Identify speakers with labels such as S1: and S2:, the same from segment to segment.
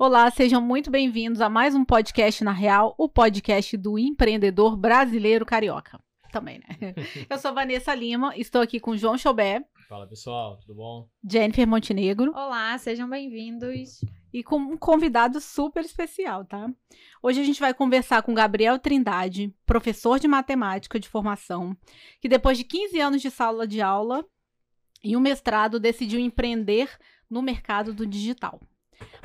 S1: Olá, sejam muito bem-vindos a mais um podcast na Real, o podcast do empreendedor brasileiro carioca. Também, né? Eu sou Vanessa Lima, estou aqui com João Chobé.
S2: Fala pessoal, tudo bom?
S1: Jennifer Montenegro.
S3: Olá, sejam bem-vindos.
S1: E com um convidado super especial, tá? Hoje a gente vai conversar com Gabriel Trindade, professor de matemática de formação, que depois de 15 anos de sala de aula e um mestrado decidiu empreender no mercado do digital.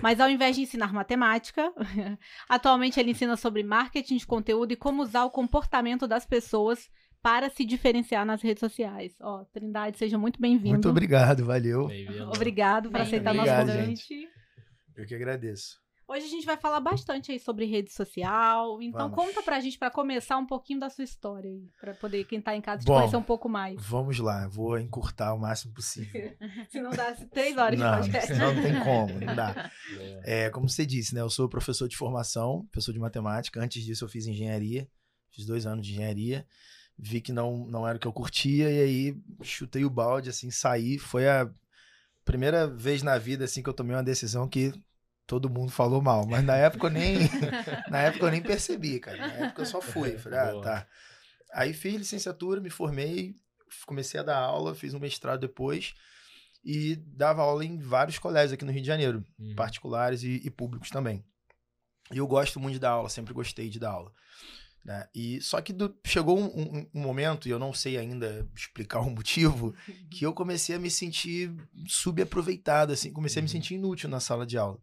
S1: Mas ao invés de ensinar matemática, atualmente ele ensina sobre marketing de conteúdo e como usar o comportamento das pessoas para se diferenciar nas redes sociais. Ó, Trindade, seja muito bem-vindo.
S4: Muito obrigado, valeu.
S1: Obrigado por aceitar
S4: obrigado,
S1: nosso convite.
S4: gente. Eu que agradeço.
S1: Hoje a gente vai falar bastante aí sobre rede social. Então
S4: Vamos.
S1: conta pra gente, pra começar, um pouquinho da sua história aí. Pra poder, quem tá em casa, te
S4: Bom,
S1: conhecer um pouco mais.
S4: Vamos lá, vou encurtar o máximo possível.
S1: Se não dá três horas de
S4: não,
S1: podcast.
S4: senão não tem como, não dá.
S2: Boa.
S4: É, como você disse, né? Eu sou professor de formação, professor de matemática. Antes disso, eu fiz engenharia, fiz dois anos de engenharia. Vi que não, não era o que eu curtia, e aí chutei o balde, assim, saí. Foi a primeira vez na vida, assim, que eu tomei uma decisão que todo mundo falou mal. Mas na época eu nem, na época eu nem percebi, cara. Na época eu só fui. Falei, ah, tá. Aí fiz licenciatura, me formei, comecei a dar aula, fiz um mestrado depois e dava aula em vários colégios aqui no Rio de Janeiro
S2: Uhum.
S4: particulares e, e públicos também. E eu gosto muito de dar aula, sempre gostei de dar aula. Né? E só que do- chegou um, um- um momento, e eu não sei ainda explicar o motivo, que eu comecei a me sentir subaproveitado, assim, comecei a me
S2: Uhum.
S4: sentir inútil na sala de aula.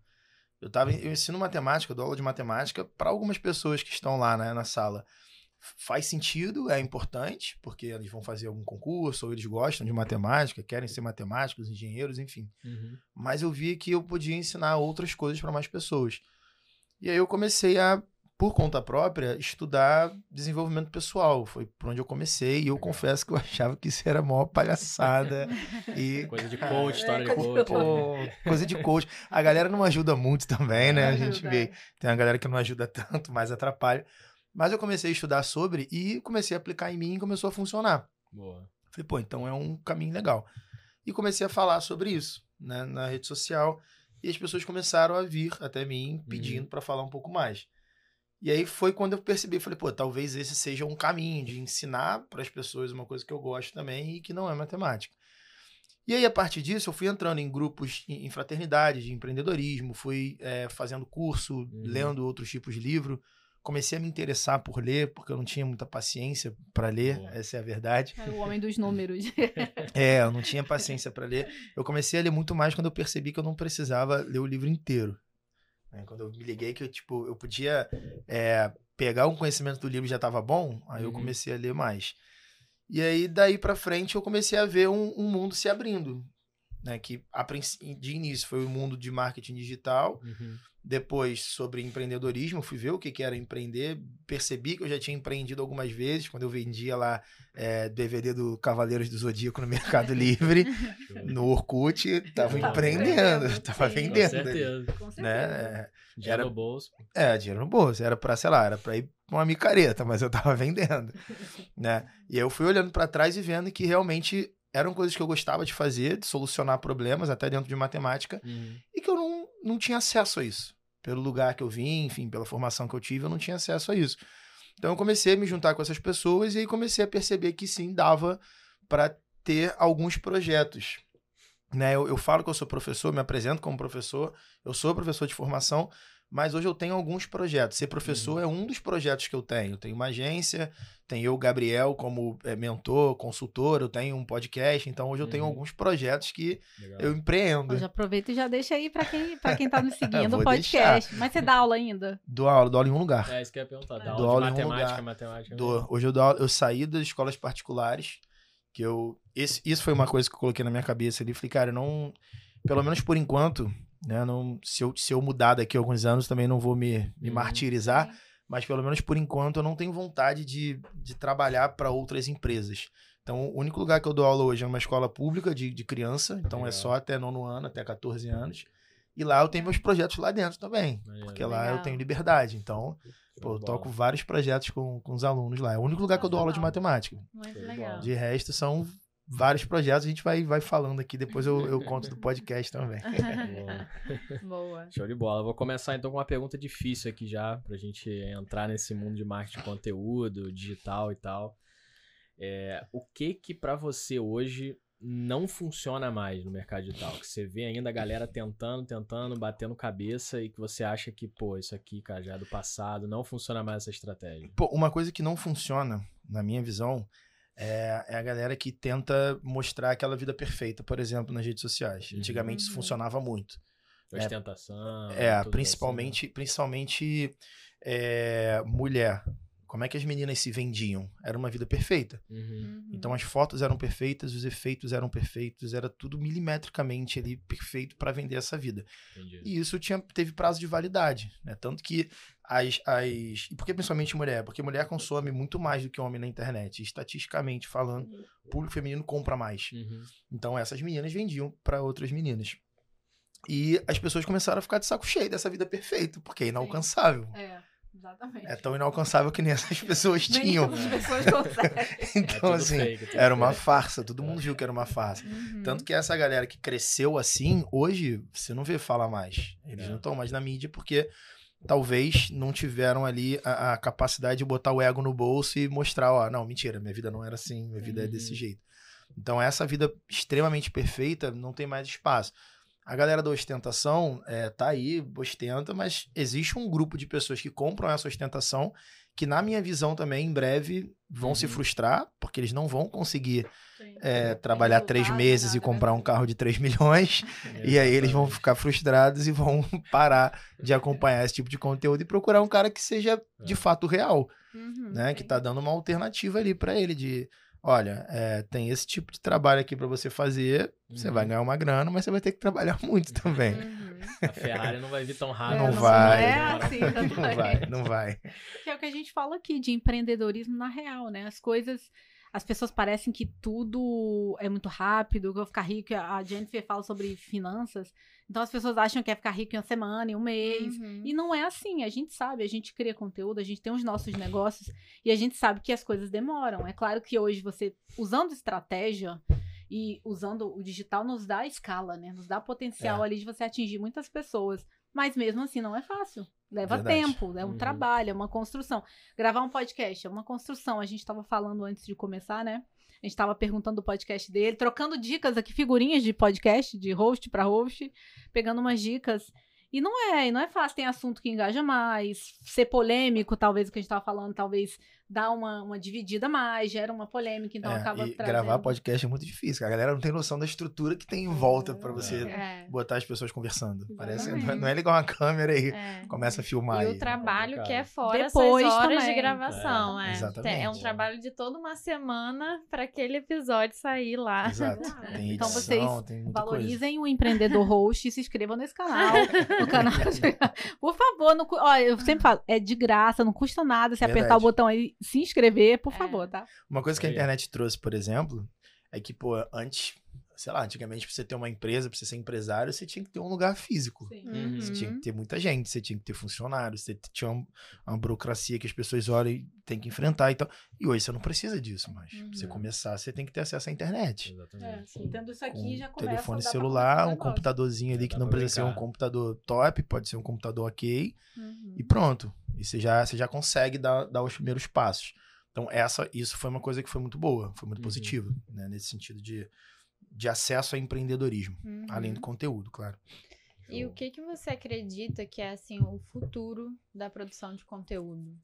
S4: Eu tava, eu ensino matemática, eu dou aula de matemática para algumas pessoas que estão lá, né, na sala. Faz sentido, é importante, porque eles vão fazer algum concurso, ou eles gostam de matemática, querem ser matemáticos, engenheiros, enfim
S2: Uhum.
S4: mas eu vi que eu podia ensinar outras coisas para mais pessoas. E aí eu comecei a, por conta própria, estudar desenvolvimento pessoal. Foi por onde eu comecei e eu
S2: Legal.
S4: confesso que eu achava que isso era a maior palhaçada e
S2: Coisa de coach, história de coach.
S4: pô, coisa de coach. A galera não ajuda muito também, né? A gente vê. Tem uma galera que não ajuda tanto, mais atrapalha. Mas eu comecei a estudar sobre e comecei a aplicar em mim e começou a funcionar.
S2: Boa.
S4: Falei, pô, então é um caminho legal. E comecei a falar sobre isso né, na rede social. E as pessoas começaram a vir até mim pedindo para falar um pouco mais. E aí foi quando eu percebi, falei, pô, talvez esse seja um caminho de ensinar para as pessoas uma coisa que eu gosto também e que não é matemática. E aí, a partir disso, eu fui entrando em grupos, em em fraternidades de empreendedorismo, fui eh, fazendo curso, lendo outros tipos de livro. Comecei a me interessar por ler, porque eu não tinha muita paciência para ler,
S2: Boa.
S4: essa é a verdade.
S1: É o homem dos números.
S4: É, eu não tinha paciência para ler. Eu comecei a ler muito mais quando eu percebi que eu não precisava ler o livro inteiro. Né, Quando eu me liguei que eu, tipo, eu podia é, pegar um conhecimento do livro e já estava bom, aí eu
S2: Uhum.
S4: comecei a ler mais. E aí, daí para frente, eu comecei a ver um, um mundo se abrindo. Né, que a de início foi o mundo de marketing digital,
S2: Uhum.
S4: Depois sobre empreendedorismo, fui ver o que, que era empreender, percebi que eu já tinha empreendido algumas vezes, quando eu vendia lá é, DVD do Cavaleiros do Zodíaco no Mercado Livre, no Orkut, tava
S2: Tava
S4: empreendendo,
S1: empreendendo,
S4: tava
S1: sim.
S2: Com
S4: vendendo.
S2: certeza.
S1: Com certeza.
S4: Né?
S2: Dinheiro
S4: Era-
S2: no bolso.
S4: É, dinheiro no bolso, era pra, sei lá, era pra ir pra uma micareta, mas eu tava vendendo, né? E aí eu fui olhando pra trás e vendo que realmente eram coisas que eu gostava de fazer, de solucionar problemas, até dentro de matemática,
S2: Uhum.
S4: e que eu não, tinha acesso a isso. Pelo lugar que eu vim, enfim, pela formação que eu tive, eu não tinha acesso a isso. Então eu comecei a me juntar com essas pessoas e aí comecei a perceber que sim, dava para ter alguns projetos. Né? Eu, eu falo que eu sou professor, me apresento como professor, eu sou professor de formação, mas hoje eu tenho alguns projetos. Ser professor é um dos projetos que eu tenho. Eu tenho uma agência, tenho eu, Gabriel, como é, mentor, consultor, eu tenho um podcast, então hoje eu tenho
S2: Uhum.
S4: alguns projetos que
S2: Legal.
S4: eu empreendo.
S1: Já aproveita e já deixa aí pra quem, pra quem tá nos seguindo o podcast. Mas você dá aula ainda?
S4: Dou aula, dou aula em um lugar.
S2: É isso que eu ia perguntar. Dá aula
S4: aula
S2: de
S4: em um
S2: matemática,
S4: lugar.
S2: matemática.
S4: Dou. Hoje eu dou aula, eu saí das escolas particulares, que eu. Esse, isso foi uma coisa que eu coloquei na minha cabeça ali. Falei, cara, eu não. Pelo menos por enquanto, né? Não, se, eu, se eu mudar daqui a alguns anos, também não vou me, me
S2: Uhum.
S4: martirizar. Mas pelo menos por enquanto eu não tenho vontade de, de trabalhar para outras empresas. Então, o único lugar que eu dou aula hoje é uma escola pública de, de criança. Então, é
S2: Legal.
S4: só até nono ano, até 14 anos. E lá eu tenho meus projetos lá dentro também. Porque lá eu
S1: Legal.
S4: tenho liberdade. Então, pô, eu toco vários projetos com, com os alunos lá. É o único lugar que eu dou aula de matemática.
S1: Muito legal.
S4: De resto, são vários projetos, a gente vai, vai falando aqui, depois eu, eu conto do podcast também.
S2: Boa.
S3: Boa.
S2: Show de bola. Vou começar então com uma pergunta difícil aqui já, pra gente entrar nesse mundo de marketing de conteúdo, digital e tal. É, o que que pra você hoje não funciona mais no mercado digital? Que você vê ainda a galera tentando, tentando, batendo cabeça e que você acha que, pô, isso aqui, cara, já é do passado, não funciona mais essa estratégia.
S4: Pô, uma coisa que não funciona, na minha visão, é, é a galera que tenta mostrar aquela vida perfeita, por exemplo, nas redes sociais.
S2: Uhum.
S4: Antigamente isso funcionava muito.
S2: Ostentação.
S4: É,
S2: tudo
S4: principalmente, principalmente é, mulher. Como é que as meninas se vendiam? Era uma vida perfeita.
S2: assim. Uhum.
S4: Então as fotos eram perfeitas, os efeitos eram perfeitos, era tudo milimetricamente ali perfeito para vender essa vida.
S2: Entendi.
S4: E isso tinha, teve prazo de validade, né? Tanto que as, as. E por que principalmente mulher? Porque mulher consome muito mais do que homem na internet. Estatisticamente falando, o público feminino compra mais.
S2: Uhum.
S4: Então essas meninas vendiam para outras meninas. E as pessoas começaram a ficar de saco cheio dessa vida perfeita, porque é inalcançável.
S1: É, exatamente.
S4: É tão inalcançável que nem essas pessoas
S1: Nem
S4: tinham.
S1: pessoas.
S2: É
S4: Então,
S2: tudo
S4: assim,
S2: fake,
S4: era uma
S2: fake.
S4: farsa. Todo mundo viu que era uma farsa.
S3: Uhum.
S4: Tanto que essa galera que cresceu assim, hoje você não vê falar mais. Eles
S2: É.
S4: não estão mais na mídia porque talvez não tiveram ali a, a capacidade de botar o ego no bolso e mostrar, ó, não, mentira, minha vida não era assim, minha vida é desse
S2: Uhum.
S4: jeito. Então essa vida extremamente perfeita não tem mais espaço. A galera da ostentação é, tá aí, ostenta, mas existe um grupo de pessoas que compram essa ostentação que, na minha visão também, em breve vão se
S2: Uhum.
S4: frustrar, porque eles não vão conseguir é, trabalhar três
S1: resultado,
S4: meses e comprar um
S1: né?
S4: carro de 3 milhões, e aí eles vão ficar frustrados e vão parar de acompanhar esse tipo de conteúdo e procurar um cara que seja de
S2: É.
S4: fato real,
S3: Uhum.
S4: né? Que tá dando uma alternativa ali pra ele de, olha, é, tem esse tipo de trabalho aqui pra você fazer, você
S2: Uhum.
S4: vai ganhar uma grana, mas você vai ter que trabalhar muito também.
S3: Uhum.
S2: A Ferrari não vai vir tão rápido.
S4: Não
S1: não
S4: vai.
S1: é assim,
S2: pouco.
S1: tanto
S4: Não vai, não vai.
S1: Que é o que a gente fala aqui de empreendedorismo na real, né? As coisas. As pessoas parecem que tudo é muito rápido, que eu vou ficar rico. A Jennifer fala sobre finanças. Então as pessoas acham que é ficar rico em uma semana, em um mês.
S3: Uhum.
S1: E não é assim, a gente sabe, a gente cria conteúdo, a gente tem os nossos negócios e a gente sabe que as coisas demoram. É claro que hoje você, usando estratégia e usando o digital, nos dá escala, né? Nos dá potencial
S4: É.
S1: ali de você atingir muitas pessoas. Mas mesmo assim não é fácil. Leva
S4: Verdade.
S1: tempo, é um
S2: Uhum.
S1: trabalho, é uma construção. Gravar um podcast é uma construção. A gente estava falando antes de começar, né? A gente estava perguntando do podcast dele, trocando dicas aqui, figurinhas de podcast, de host para host, pegando umas dicas. E não é, e não é fácil, tem assunto que engaja mais, ser polêmico, talvez o que a gente tava falando, talvez dá uma, uma dividida mais, gera uma polêmica, então
S4: É,
S1: acaba
S4: e
S1: trazendo.
S4: gravar podcast é muito difícil. A galera não tem noção da estrutura que tem em volta pra você
S3: É.
S4: botar as pessoas conversando. Parece não é-
S1: Exatamente.
S4: não é ligar uma câmera e
S3: É.
S4: começa a filmar
S3: E
S4: aí.
S3: o trabalho que é fora
S1: Depois
S3: essas horas
S1: também.
S3: de gravação.
S4: É,
S3: É,
S4: exatamente.
S3: É um trabalho de toda uma semana para aquele episódio sair lá.
S4: Exato. Tem
S1: Então
S4: edição,
S1: vocês
S4: tem muita coisa.
S1: Valorizem o empreendedor host e se inscrevam nesse canal. No canal de- Por favor, não, ó, eu sempre falo, é de graça, não custa nada se apertar o botão aí, se inscrever, por
S3: É.
S1: favor, tá?
S4: Uma coisa que a internet trouxe, por exemplo, é que, pô, antes, sei lá, antigamente, pra você ter uma empresa, pra você ser empresário, você tinha que ter um lugar físico.
S2: Uhum.
S4: Você tinha
S3: Uhum.
S4: que ter muita gente, você tinha que ter funcionários, você tinha um- uma burocracia que as pessoas olham e tem que enfrentar e tal. E hoje você não precisa disso mais. Pra você
S3: Uhum.
S4: começar, você tem que ter acesso à internet.
S1: É,
S2: Exatamente.
S1: assim, tendo isso
S4: Com
S1: aqui já começa
S4: telefone celular, um computadorzinho ali que não precisa ser um computador top, pode ser um computador ok,
S3: Uhum.
S4: e pronto. E você já, você já consegue dar, dar os primeiros passos. Então, essa, isso foi uma coisa que foi muito boa, foi muito
S2: Uhum.
S4: positiva, né? Nesse sentido de, de acesso ao empreendedorismo.
S3: Uhum.
S4: Além do conteúdo, claro.
S3: E o que, que você acredita que é assim o futuro da produção de conteúdo?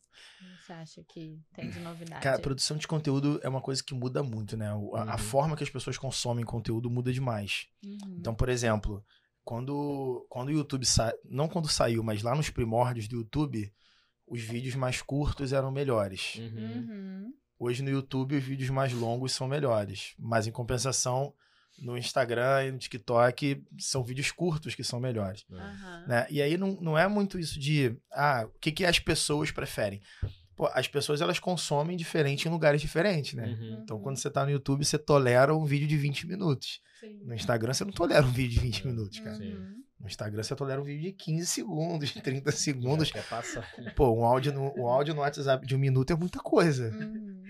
S3: Você acha que tem de novidade?
S4: Cara, a produção de conteúdo é uma coisa que muda muito, né? A, a
S2: Uhum.
S4: forma que as pessoas consomem conteúdo muda demais.
S3: Uhum.
S4: Então, por exemplo, quando, quando o YouTube sa... não quando saiu, mas lá nos primórdios do YouTube, os vídeos mais curtos eram melhores.
S2: Uhum.
S3: Uhum.
S4: Hoje no YouTube os vídeos mais longos são melhores, mas em compensação no Instagram e no TikTok são vídeos curtos que são melhores.
S2: É.
S4: Né? E aí não, não é muito isso de, ah, o que, que as pessoas preferem? Pô, as pessoas elas consomem diferente em lugares diferentes, né?
S2: Uhum.
S4: Então quando você tá no YouTube, você tolera um vídeo de 20 minutos.
S1: Sim.
S4: No Instagram você não tolera um vídeo de 20 minutos, cara.
S2: Sim.
S3: Uhum.
S4: No Instagram você tolera um vídeo de 15 segundos, 30 segundos.
S2: Já quer passar.
S4: Pô, um áudio no, um áudio no WhatsApp de um minuto é muita coisa.
S3: Uhum.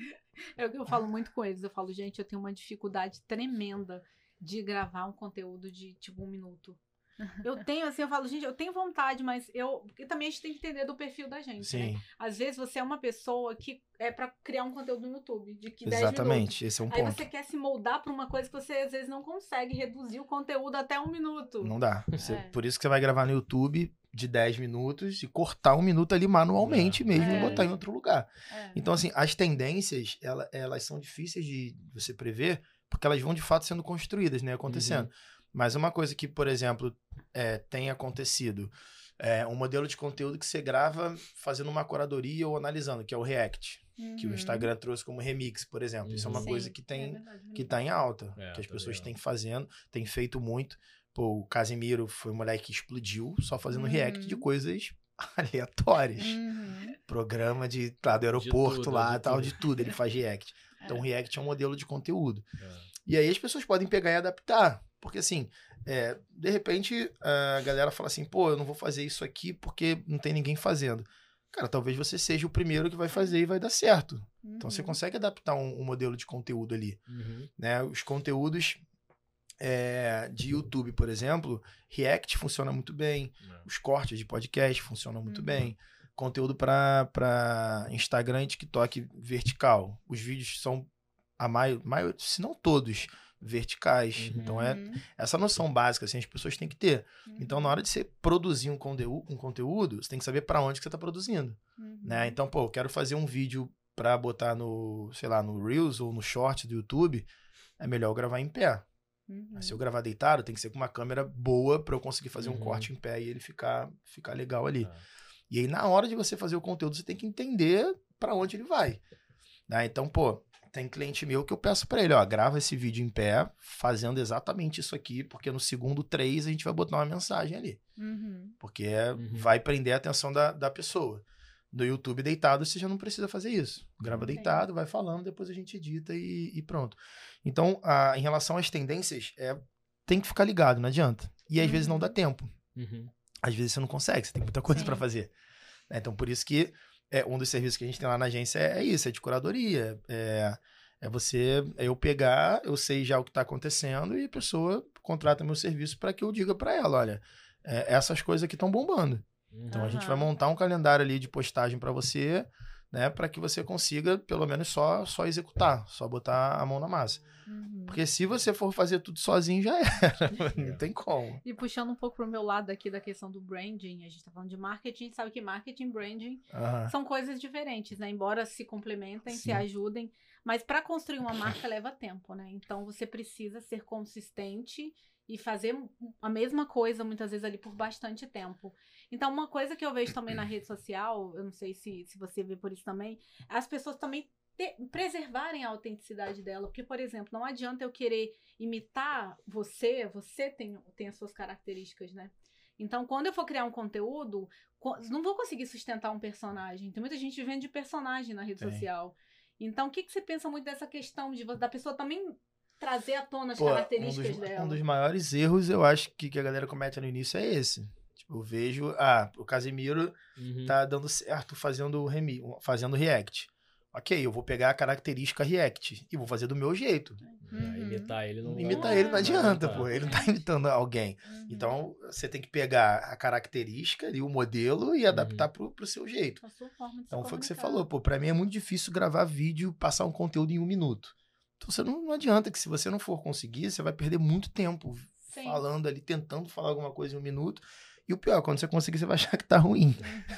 S1: É o que eu falo muito com eles. Eu falo, gente, eu tenho uma dificuldade tremenda de gravar um conteúdo de tipo um minuto. Eu tenho, assim, eu falo, gente, eu tenho vontade, mas eu. Porque também a gente tem que entender do perfil da gente. Né?
S4: Sim,
S1: Às vezes você é uma pessoa que é pra criar um conteúdo no YouTube de que 10 minutos.
S4: exatamente. Esse é um
S1: Aí
S4: ponto.
S1: você quer se moldar pra uma coisa que você às vezes não consegue reduzir o conteúdo até um minuto.
S4: Não dá. Você-
S3: É.
S4: Por isso que você vai gravar no YouTube de 10 minutos e cortar um minuto ali manualmente
S2: É.
S4: mesmo
S1: É.
S4: e botar em outro lugar.
S3: É.
S4: Então, assim, as tendências, ela- elas são difíceis de você prever, porque elas vão de fato sendo construídas, né? Acontecendo. Mas uma coisa que, por exemplo, é, tem acontecido é um modelo de conteúdo que você grava fazendo uma curadoria ou analisando, que é o React, que o
S3: Uhum.
S4: Instagram trouxe como remix, por exemplo. Isso é uma
S2: Uhum.
S4: coisa
S3: Sim,
S4: que
S1: É
S4: tem
S1: verdade,
S4: que
S1: né?
S4: tá em alta,
S2: É,
S4: que as
S2: tá
S4: pessoas têm fazendo, têm feito muito. Pô, o Casimiro foi um moleque que explodiu só fazendo react de
S3: Uhum.
S4: coisas aleatórias.
S3: Uhum.
S4: Programa de, lá, do aeroporto
S2: tudo,
S4: lá,
S2: de
S4: tal,
S2: tudo.
S4: de tudo, ele faz react. Então,
S3: É.
S4: o react é um modelo de conteúdo.
S2: É.
S4: E aí as pessoas podem pegar e adaptar. Porque assim, é, de repente a galera fala assim, pô, eu não vou fazer isso aqui porque não tem ninguém fazendo. Cara, talvez você seja o primeiro que vai fazer e vai dar certo. Então você
S3: Uhum.
S4: consegue adaptar um, um modelo de conteúdo ali.
S2: Uhum.
S4: Né? Os conteúdos é, de YouTube, por exemplo, React funciona muito bem.
S2: É.
S4: Os cortes de podcast funcionam muito
S3: Uhum.
S4: bem. Conteúdo para Instagram e TikTok vertical. Os vídeos são a maior, maior se não todos, verticais.
S2: Uhum.
S4: Então é
S3: Uhum.
S4: essa noção básica assim, as pessoas têm que ter.
S3: Uhum.
S4: Então na hora de você produzir um conteúdo, um conteúdo você tem que saber para onde que você está produzindo,
S3: Uhum.
S4: né? Então, pô, eu quero fazer um vídeo para botar no, sei lá, no Reels ou no Short do YouTube, é melhor eu gravar em pé.
S3: Uhum.
S4: Se eu gravar deitado, tem que ser com uma câmera boa para eu conseguir fazer um
S2: Uhum.
S4: corte em pé e ele ficar ficar legal ali.
S2: É.
S4: E aí, na hora de você fazer o conteúdo, você tem que entender para onde ele vai. Né? Então, pô, tem cliente meu que eu peço para ele, ó, grava esse vídeo em pé, fazendo exatamente isso aqui, porque no segundo três a gente vai botar uma mensagem ali.
S3: Uhum.
S4: Porque é-
S2: Uhum.
S4: vai prender a atenção da, da pessoa. No YouTube deitado, você já não precisa fazer isso. Grava
S3: Entendi.
S4: deitado, vai falando, depois a gente edita e, e pronto. Então, a- em relação às tendências, é, tem que ficar ligado, não adianta. E às vezes não
S3: Uhum.
S4: dá tempo
S2: Uhum.
S4: Às vezes você não consegue, você tem muita coisa para fazer. né? Então, por isso que é, um dos serviços que a gente tem lá na agência é, é isso, é de curadoria. É, é você, é eu pegar, eu sei já o que está acontecendo e a pessoa contrata meu serviço para que eu diga para ela, olha, é, essas coisas aqui estão bombando. Então a gente vai montar um calendário ali de postagem para você, né, para que você consiga pelo menos só só executar, só botar a mão na massa.
S3: Uhum.
S4: Porque se você for fazer tudo sozinho já era, não tem como.
S1: E puxando um pouco pro meu lado aqui da questão do branding, a gente tá falando de marketing, sabe que marketing e branding
S4: Aham.
S1: são coisas diferentes, né? Embora se complementem, se
S4: Sim.
S1: ajudem, mas para construir uma marca leva tempo, né? Então você precisa ser consistente e fazer a mesma coisa muitas vezes ali por bastante tempo. Então uma coisa que eu vejo também na rede social, eu não sei se, se você vê por isso também, as pessoas também te- preservarem a autenticidade dela, porque por exemplo, não adianta eu querer imitar você, você tem, tem as suas características, né? Então, quando eu for criar um conteúdo, co- não vou conseguir sustentar um personagem. Tem muita gente vivendo de personagem na rede social. Então, o que, que você pensa muito dessa questão de da pessoa também trazer à tona as
S4: Pô, um
S1: características
S4: dos,
S1: dela?
S4: um dos maiores erros, eu acho, que, que a galera comete no início é esse. Tipo, eu vejo, ah, o Casemiro
S2: Uhum.
S4: tá dando certo fazendo, remi, fazendo react. Ok, eu vou pegar a característica react e vou fazer do meu jeito.
S2: É,
S3: Uhum.
S2: imitar ele não
S4: Imitar ele não
S1: não
S4: adianta,
S2: tá.
S4: pô. Ele não tá imitando alguém.
S3: Uhum.
S4: Então, você tem que pegar a característica e o modelo e adaptar pro, pro seu jeito.
S1: A sua forma de se
S4: Então, foi o que você falou, pô. Pra mim é muito difícil gravar vídeo passar um conteúdo em um minuto. Então, você não, não adianta que se você não for conseguir, você vai perder muito tempo
S1: Sim.
S4: falando ali, tentando falar alguma coisa em um minuto. E o pior, quando você conseguir, você vai achar que tá ruim.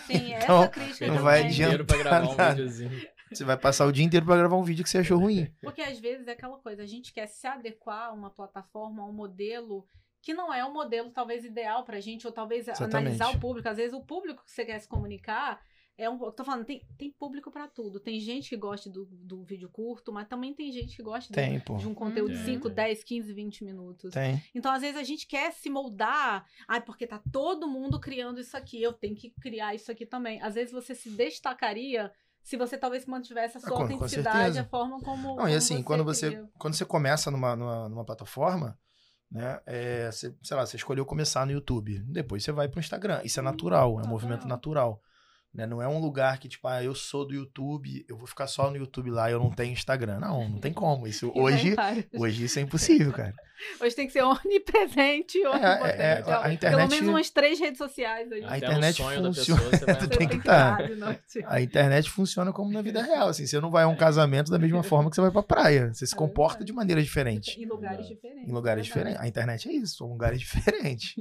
S1: Sim,
S4: Então,
S1: essa crítica
S4: não vai
S2: o dia inteiro pra
S4: adiantar
S2: gravar um
S4: nada.
S2: videozinho.
S4: Você vai passar o dia inteiro pra gravar um vídeo que você achou ruim.
S1: Porque às vezes é aquela coisa, a gente quer se adequar a uma plataforma, a um modelo que não é o modelo talvez ideal pra gente, ou talvez
S4: Exatamente.
S1: analisar o público. Às vezes o público que você quer se comunicar é um. Eu tô falando, tem, tem público pra tudo. Tem gente que gosta do, do vídeo curto, mas também tem gente que gosta do- de um conteúdo de
S2: Tem,
S1: 5,
S2: tem.
S1: 10, 15, 20 minutos.
S4: Tem.
S1: Então, às vezes, a gente quer se moldar. Ai, porque tá todo mundo criando isso aqui. Eu tenho que criar isso aqui também. Às vezes você se destacaria se você talvez mantivesse a sua
S4: Ah, com- com
S1: autenticidade,
S4: certeza.
S1: a forma como.
S4: Não,
S1: como
S4: e assim, quando você,
S1: cria.
S4: quando você começa numa, numa, numa plataforma, né? É, você, sei lá, você escolheu começar no YouTube. Depois você vai pro Instagram. Isso é natural, é um movimento natural. Né? Não é um lugar que, tipo, ah, eu sou do YouTube, eu vou ficar só no YouTube lá, eu não tenho Instagram. Não, não tem como. Isso hoje, hoje isso é impossível, cara.
S1: Hoje tem que ser onipresente, onipotente. É, é, a internet, Pelo menos umas três redes sociais. Aí.
S4: A internet funciona. Pessoa, tem que estar. A internet funciona como na vida real. Assim, você não vai a um casamento da mesma forma que você vai pra praia. Você se é comporta de maneira diferente.
S1: Em lugares diferentes.
S4: Em lugares é diferentes. A internet é isso, são lugares diferentes.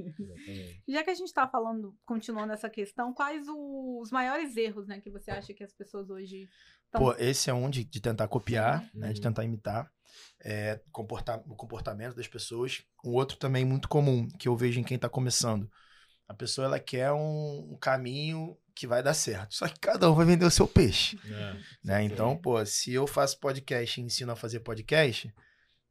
S1: Já que a gente tá falando, continuando essa questão, quais os maiores erros, né, que você acha que as pessoas hoje
S4: Tão... Pô, esse é um de, de tentar copiar, uhum. né, de tentar imitar é, comportar, o comportamento das pessoas. Um outro também muito comum que eu vejo em quem está começando. A pessoa ela quer um, um, caminho que vai dar certo. Só que cada um vai vender o seu peixe. É, né? Então, pô, se eu faço podcast e ensino a fazer podcast,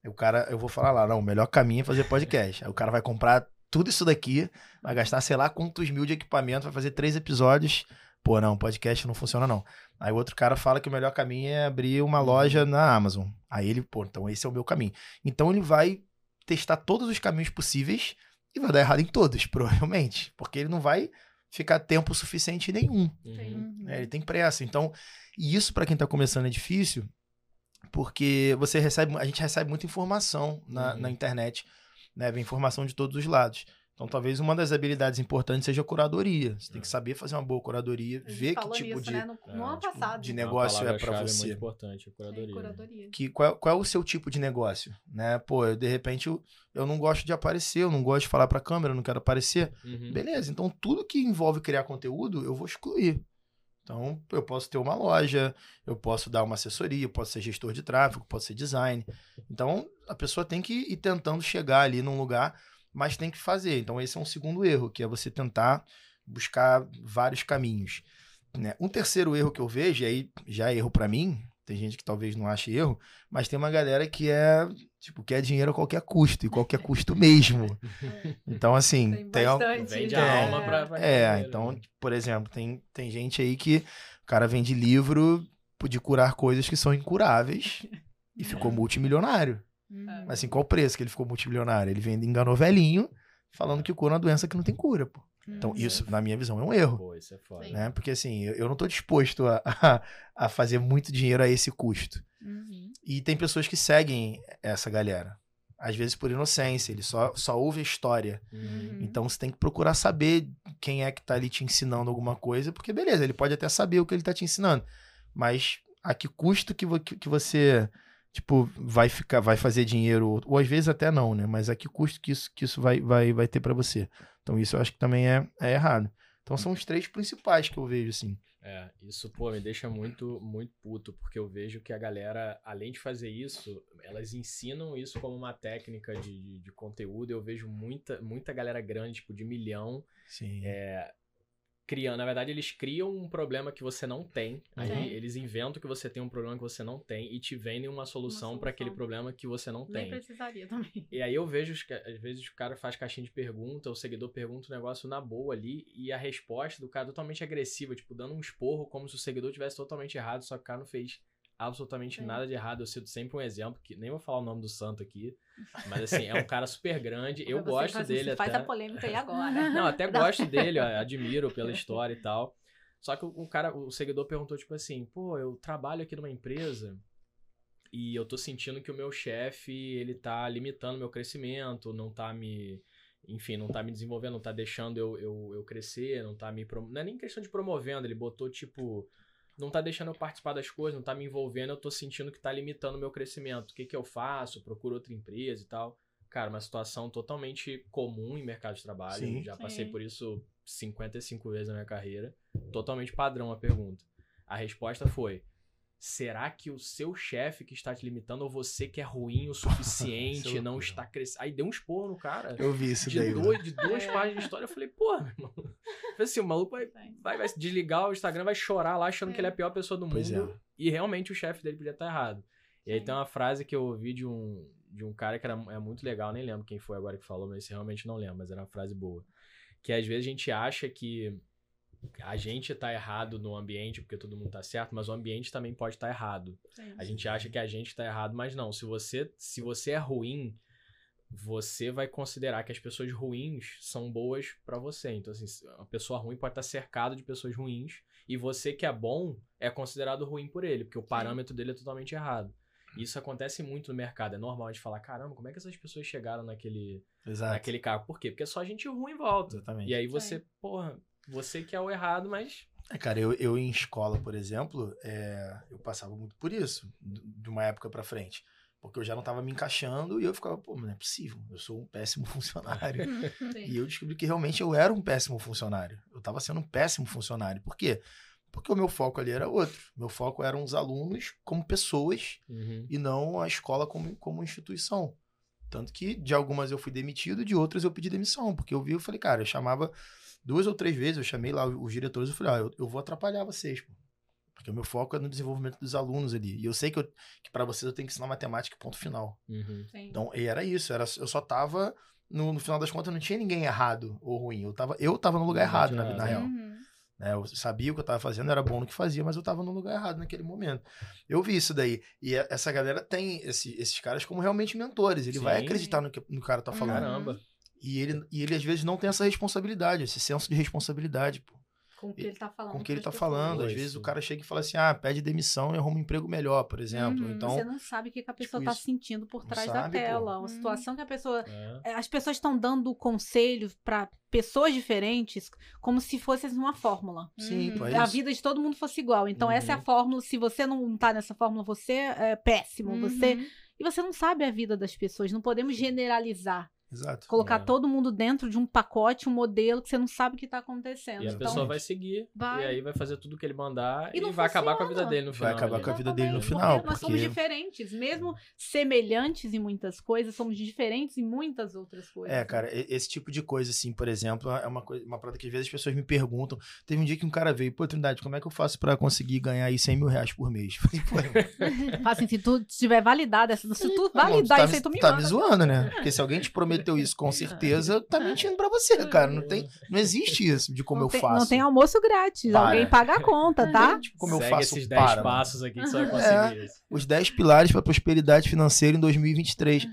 S4: o cara, eu vou falar lá, não, o melhor caminho é fazer podcast. Aí o cara vai comprar tudo isso daqui, vai gastar sei lá quantos mil de equipamento, vai fazer três episódios. Pô, não, podcast não funciona não. Aí o outro cara fala que o melhor caminho é abrir uma uhum. loja na Amazon. Aí ele, pô, então esse é o meu caminho. Então ele vai testar todos os caminhos possíveis e vai dar errado em todos, provavelmente. Porque ele não vai ficar tempo suficiente nenhum. Uhum. É, ele tem pressa. Então, e isso para quem tá começando é difícil, porque você recebe, a gente recebe muita informação na, uhum. na internet, né? Vem informação de todos os lados. Então, talvez uma das habilidades importantes seja a curadoria. Você é. tem que é. saber fazer uma boa curadoria, ver que tipo de, né? no, no
S1: ano tipo, passado.
S4: de negócio é para você. É
S2: muito importante, a curadoria. É,
S1: curadoria.
S4: Que, qual, qual é o seu tipo de negócio? Né? Pô, eu, de repente eu, eu não gosto de aparecer, eu não gosto de falar para a câmera, eu não quero aparecer. Uhum. Beleza, então tudo que envolve criar conteúdo, eu vou excluir. Então, eu posso ter uma loja, eu posso dar uma assessoria, eu posso ser gestor de tráfego, posso ser design. Então, a pessoa tem que ir tentando chegar ali num lugar mas tem que fazer. Então, esse é um segundo erro, que é você tentar buscar vários caminhos. Né? Um terceiro erro que eu vejo, e aí já é erro para mim, tem gente que talvez não ache erro, mas tem uma galera que é, tipo, quer dinheiro a qualquer custo, e qualquer custo mesmo. Então, assim, tem,
S1: tem bastante,
S2: Vende a né? alma pra,
S4: pra É, então, por exemplo, tem, tem gente aí que o cara vende livro de curar coisas que são incuráveis e ficou multimilionário. Uhum. Mas assim, qual o preço que ele ficou multimilionário? Ele vende enganou velhinho, falando que cura uma doença que não tem cura, pô. Então, uhum. isso, na minha visão, é um erro.
S2: Pô, isso é foda.
S4: Né? Porque, assim, eu, eu não estou disposto a, a, a, fazer muito dinheiro a esse custo. Uhum. E tem pessoas que seguem essa galera. Às vezes por inocência, ele só, só ouve a história. Uhum. Então, você tem que procurar saber quem é que está ali te ensinando alguma coisa, porque, beleza, ele pode até saber o que ele está te ensinando. Mas a que custo que, vo, que você tipo, vai ficar, vai fazer dinheiro, ou às vezes até não, né? Mas a que custo que isso, que isso vai, vai, vai ter para você? Então isso eu acho que também é, é errado. Então são os três principais que eu vejo, assim.
S2: É, isso, pô, me deixa muito, muito puto, porque eu vejo que a galera, além de fazer isso, elas ensinam isso como uma técnica de, de, de conteúdo. Eu vejo muita, muita galera grande, tipo, de milhão,
S4: Sim.
S2: É, criando. Na verdade, eles criam um problema que você não tem. Aí Sim. eles inventam que você tem um problema que você não tem e te vendem uma solução, para aquele problema que você não tem.
S1: Nem precisaria também.
S2: E aí eu vejo, às vezes, o cara faz caixinha de pergunta, o seguidor pergunta um negócio na boa ali e a resposta do cara é totalmente agressiva, tipo, dando um esporro como se o seguidor tivesse totalmente errado, só que o cara não fez absolutamente Sim. nada de errado. Eu cito sempre um exemplo, que nem vou falar o nome do santo aqui, mas assim, é um cara super grande. eu gosto faz, dele
S1: até. Faz a polêmica aí agora.
S2: Não, até gosto dele, admiro pela história e tal. Só que o cara, o seguidor perguntou, tipo assim, pô, eu trabalho aqui numa empresa e eu tô sentindo que o meu chefe, ele tá limitando meu crescimento, não tá me enfim, não tá me desenvolvendo, não tá deixando eu, eu, eu crescer, não tá me. Prom... Não é nem questão de promovendo, ele botou tipo não tá deixando eu participar das coisas, não tá me envolvendo, eu tô sentindo que tá limitando o meu crescimento. O que que eu faço? Procuro outra empresa e tal. Cara, uma situação totalmente comum em mercado de trabalho. Sim. Já passei Sim. por isso 55 vezes na minha carreira. Totalmente padrão a pergunta. A resposta foi: Será que o seu chefe que está te limitando ou você que é ruim o suficiente não está crescendo? Aí deu um esporro no cara.
S4: Eu vi isso
S2: de
S4: daí.
S2: Dois, de duas é. páginas de história. Eu falei, pô, meu irmão. Assim, o maluco vai, vai, vai, desligar o Instagram, vai chorar lá achando é. que ele é a pior pessoa do pois mundo. É. E realmente o chefe dele podia estar errado. E aí tem uma frase que eu ouvi de um, de um cara que era, é muito legal, nem lembro quem foi agora que falou, mas realmente não lembro, mas era uma frase boa. Que às vezes a gente acha que a gente tá errado no ambiente porque todo mundo tá certo, mas o ambiente também pode estar tá errado. Sim. A gente acha que a gente tá errado, mas não. Se você, se você é ruim, você vai considerar que as pessoas ruins são boas pra você. Então, assim, uma pessoa ruim pode estar cercada de pessoas ruins e você que é bom é considerado ruim por ele, porque o parâmetro dele é totalmente errado. Isso acontece muito no mercado. É normal de falar, caramba, como é que essas pessoas chegaram naquele,
S4: Exato.
S2: naquele cargo? Por quê? Porque é só gente ruim em volta.
S4: Exatamente.
S2: E aí você, porra, você que é o errado, mas.
S4: É, cara, eu, eu em escola, por exemplo, é, eu passava muito por isso, de uma época pra frente. Porque eu já não tava me encaixando e eu ficava, pô, mas não é possível, eu sou um péssimo funcionário. E eu descobri que realmente eu era um péssimo funcionário. Eu estava sendo um péssimo funcionário. Por quê? Porque o meu foco ali era outro. Meu foco eram os alunos como pessoas
S2: Uhum.
S4: e não a escola como, como instituição. Tanto que de algumas eu fui demitido, de outras eu pedi demissão. Porque eu vi, eu falei, cara, eu chamava duas ou três vezes, eu chamei lá os diretores, eu falei, ah, eu, eu vou atrapalhar vocês, pô. Porque o meu foco é no desenvolvimento dos alunos ali. E eu sei que, eu, que para vocês eu tenho que ensinar matemática e ponto final.
S2: Uhum.
S1: Sim.
S4: Então, e era isso. Era, eu só tava. No, no final das contas, não tinha ninguém errado ou ruim. Eu tava, eu tava no lugar
S2: Não
S4: errado, na, na real.
S3: Uhum.
S4: Né? Eu sabia o que eu tava fazendo, era bom no que fazia, mas eu tava no lugar errado naquele momento. Eu vi isso daí. E essa galera tem esse- esses caras como realmente mentores. Ele vai
S2: Sim.
S4: acreditar no que no que o cara tá falando.
S2: Caramba.
S4: E ele, e ele, às vezes, não tem essa responsabilidade, esse senso de responsabilidade, pô,
S1: Com o que ele tá falando.
S4: com o que ele tá
S1: pras
S4: falando. Às vezes o cara chega e fala assim: ah, pede demissão e arruma um emprego melhor, por exemplo.
S3: Uhum.
S4: Então,
S1: Você não sabe o que, que a pessoa
S4: tipo
S1: tá
S4: isso.
S1: sentindo por trás
S4: sabe,
S1: da
S4: pô.
S1: tela. Uma
S3: Hum.
S1: situação que a pessoa.
S2: É.
S1: É, As pessoas estão dando conselhos pra pessoas diferentes como se fosse uma fórmula.
S4: sim,
S3: Uhum.
S4: pô, é
S1: a vida de todo mundo fosse igual. Então, essa é a
S2: Uhum.
S1: fórmula. Se você não tá nessa fórmula, você é péssimo. Você...
S3: Uhum.
S1: E você não sabe a vida das pessoas. Não podemos generalizar.
S4: Exato.
S1: Colocar
S2: É.
S1: todo mundo dentro de um pacote, um modelo que você não sabe o que tá acontecendo.
S2: E a
S1: Então,
S2: pessoa vai seguir.
S1: Vai.
S2: E aí vai fazer tudo que ele mandar
S1: E
S2: e, vai acabar com a
S1: funciona.
S2: vida dele no
S4: Vai
S2: final.
S4: acabar
S2: ali.
S4: com a vida dele no final,
S1: porque Nós somos diferentes. Mesmo semelhantes em muitas coisas, somos diferentes em muitas outras coisas.
S4: É, cara, esse tipo de coisa, assim, por exemplo, é uma coisa, uma parada que às vezes as pessoas me perguntam. Teve um dia que um cara veio, pô, Trindade, como é que eu faço pra conseguir ganhar aí 100 mil reais por mês? Falei, pô,
S1: assim, se tu tiver validado, essa- se tu validar
S4: tá
S1: isso aí, tu me
S4: tá
S1: manda.
S4: me zoando, né? Porque se alguém te prometeu isso com certeza, tá mentindo pra você, cara. Não, tem, não existe isso de como
S1: não
S4: eu
S1: tem,
S4: faço.
S1: Não tem almoço grátis.
S4: Para.
S1: Alguém paga a conta, tá?
S4: Tipo, como eu
S2: Segue
S4: faço
S2: esses 10
S4: para, mano.
S2: passos aqui que você vai
S4: É.
S2: conseguir isso.
S4: Os 10 pilares pra prosperidade financeira em 2023.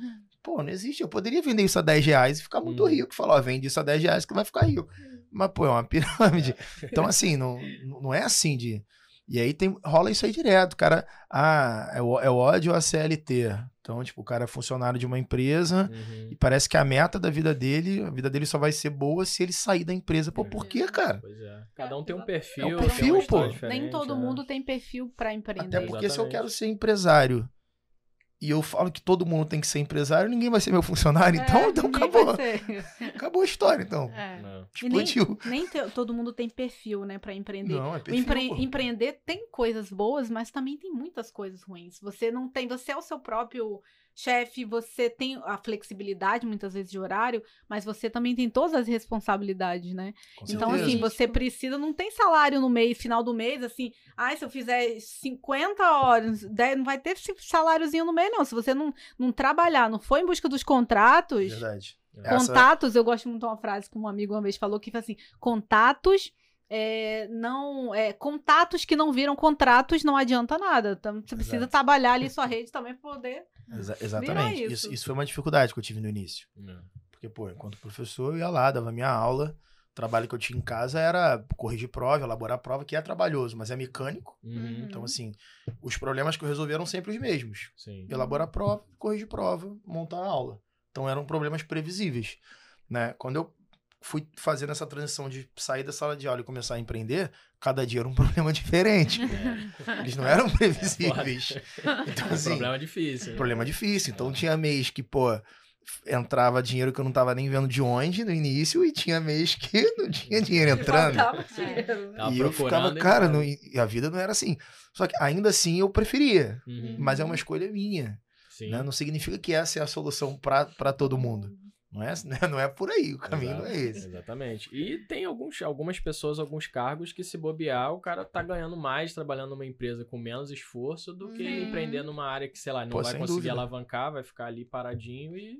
S4: Pô, não existe. Eu poderia vender isso a 10 reais e ficar muito
S2: Hum.
S4: rico. Falar, ó, vende isso a 10 reais que vai ficar rico. Mas, pô, é uma pirâmide. Então, assim, não, não é assim de. E aí tem, rola isso aí direto. O cara, ah, é, o- é o ódio à CLT. Então, tipo, o cara é funcionário de uma empresa
S2: Uhum.
S4: e parece que a meta da vida dele, a vida dele só vai ser boa se ele sair da empresa. Pô, por quê, cara?
S2: Pois é. Cada um tem um
S1: É
S2: perfil.
S4: um
S2: tem
S4: perfil, pô.
S1: Nem todo
S2: é.
S1: mundo tem perfil pra empreender.
S4: Até porque se eu
S2: Exatamente.
S4: quero ser empresário e eu falo que todo mundo tem que ser empresário, ninguém vai ser meu funcionário.
S1: É,
S4: Então, então acabou. Acabou a história, então.
S3: É.
S2: Não.
S1: E nem, nem te- todo mundo tem perfil, né, pra empreender.
S4: Não, é perfil,
S1: empre- empreender tem coisas boas, mas também tem muitas coisas ruins. Você não tem, você é o seu próprio chefe, você tem a flexibilidade muitas vezes de horário, mas você também tem todas as responsabilidades, né?
S4: Com
S1: Então,
S4: certeza.
S1: assim, você precisa, não tem salário no mês, final do mês, assim, ai, se eu fizer 50 horas, 10, não vai ter saláriozinho no mês, não. Se você não, não trabalhar, não for em busca dos contratos,
S4: Verdade.
S2: É.
S4: Essa-
S1: contatos, eu gosto muito de uma frase que um amigo uma vez falou, que foi assim, contatos. É, não é, contatos que não viram contratos não adianta nada. Então você precisa
S4: Exato.
S1: trabalhar ali sua rede também pra poder.
S4: Exa- exatamente. Isso.
S1: isso.
S4: isso foi uma dificuldade que eu tive no início.
S2: Não.
S4: Porque, pô, enquanto professor, eu ia lá, dava minha aula. O trabalho que eu tinha em casa era corrigir prova, elaborar prova, que é trabalhoso, mas é mecânico.
S2: Uhum.
S4: Então, assim, os problemas que eu resolvi eram sempre os mesmos.
S2: Sim.
S4: elaborar prova, corrigir prova, montar a aula. Então eram problemas previsíveis, né? Quando eu fui fazendo essa transição de sair da sala de aula e começar a empreender, cada dia era um problema diferente.
S2: É.
S4: Eles não eram previsíveis. Então
S2: É um
S4: assim,
S2: problema difícil.
S4: problema difícil. Então tinha mês que, pô, entrava dinheiro que eu não tava nem vendo de onde no início e tinha mês que não tinha dinheiro entrando.
S1: Dinheiro.
S2: Tava
S4: E eu ficava,
S2: e
S4: cara,
S2: não-
S4: e a vida não era assim. Só que ainda assim eu preferia,
S2: Uhum.
S4: mas é uma escolha minha.
S2: Sim.
S4: né? Não significa que essa é a solução para todo mundo. Não é, né? não é por aí, o caminho não é
S2: Exato,
S4: esse.
S2: Exatamente. E tem alguns, algumas pessoas, alguns cargos que se bobear, o cara tá ganhando mais trabalhando numa empresa com menos esforço do que
S3: Uhum.
S2: empreender numa área que, sei lá, não
S4: Pô,
S2: vai conseguir
S4: dúvida.
S2: alavancar, vai ficar ali paradinho e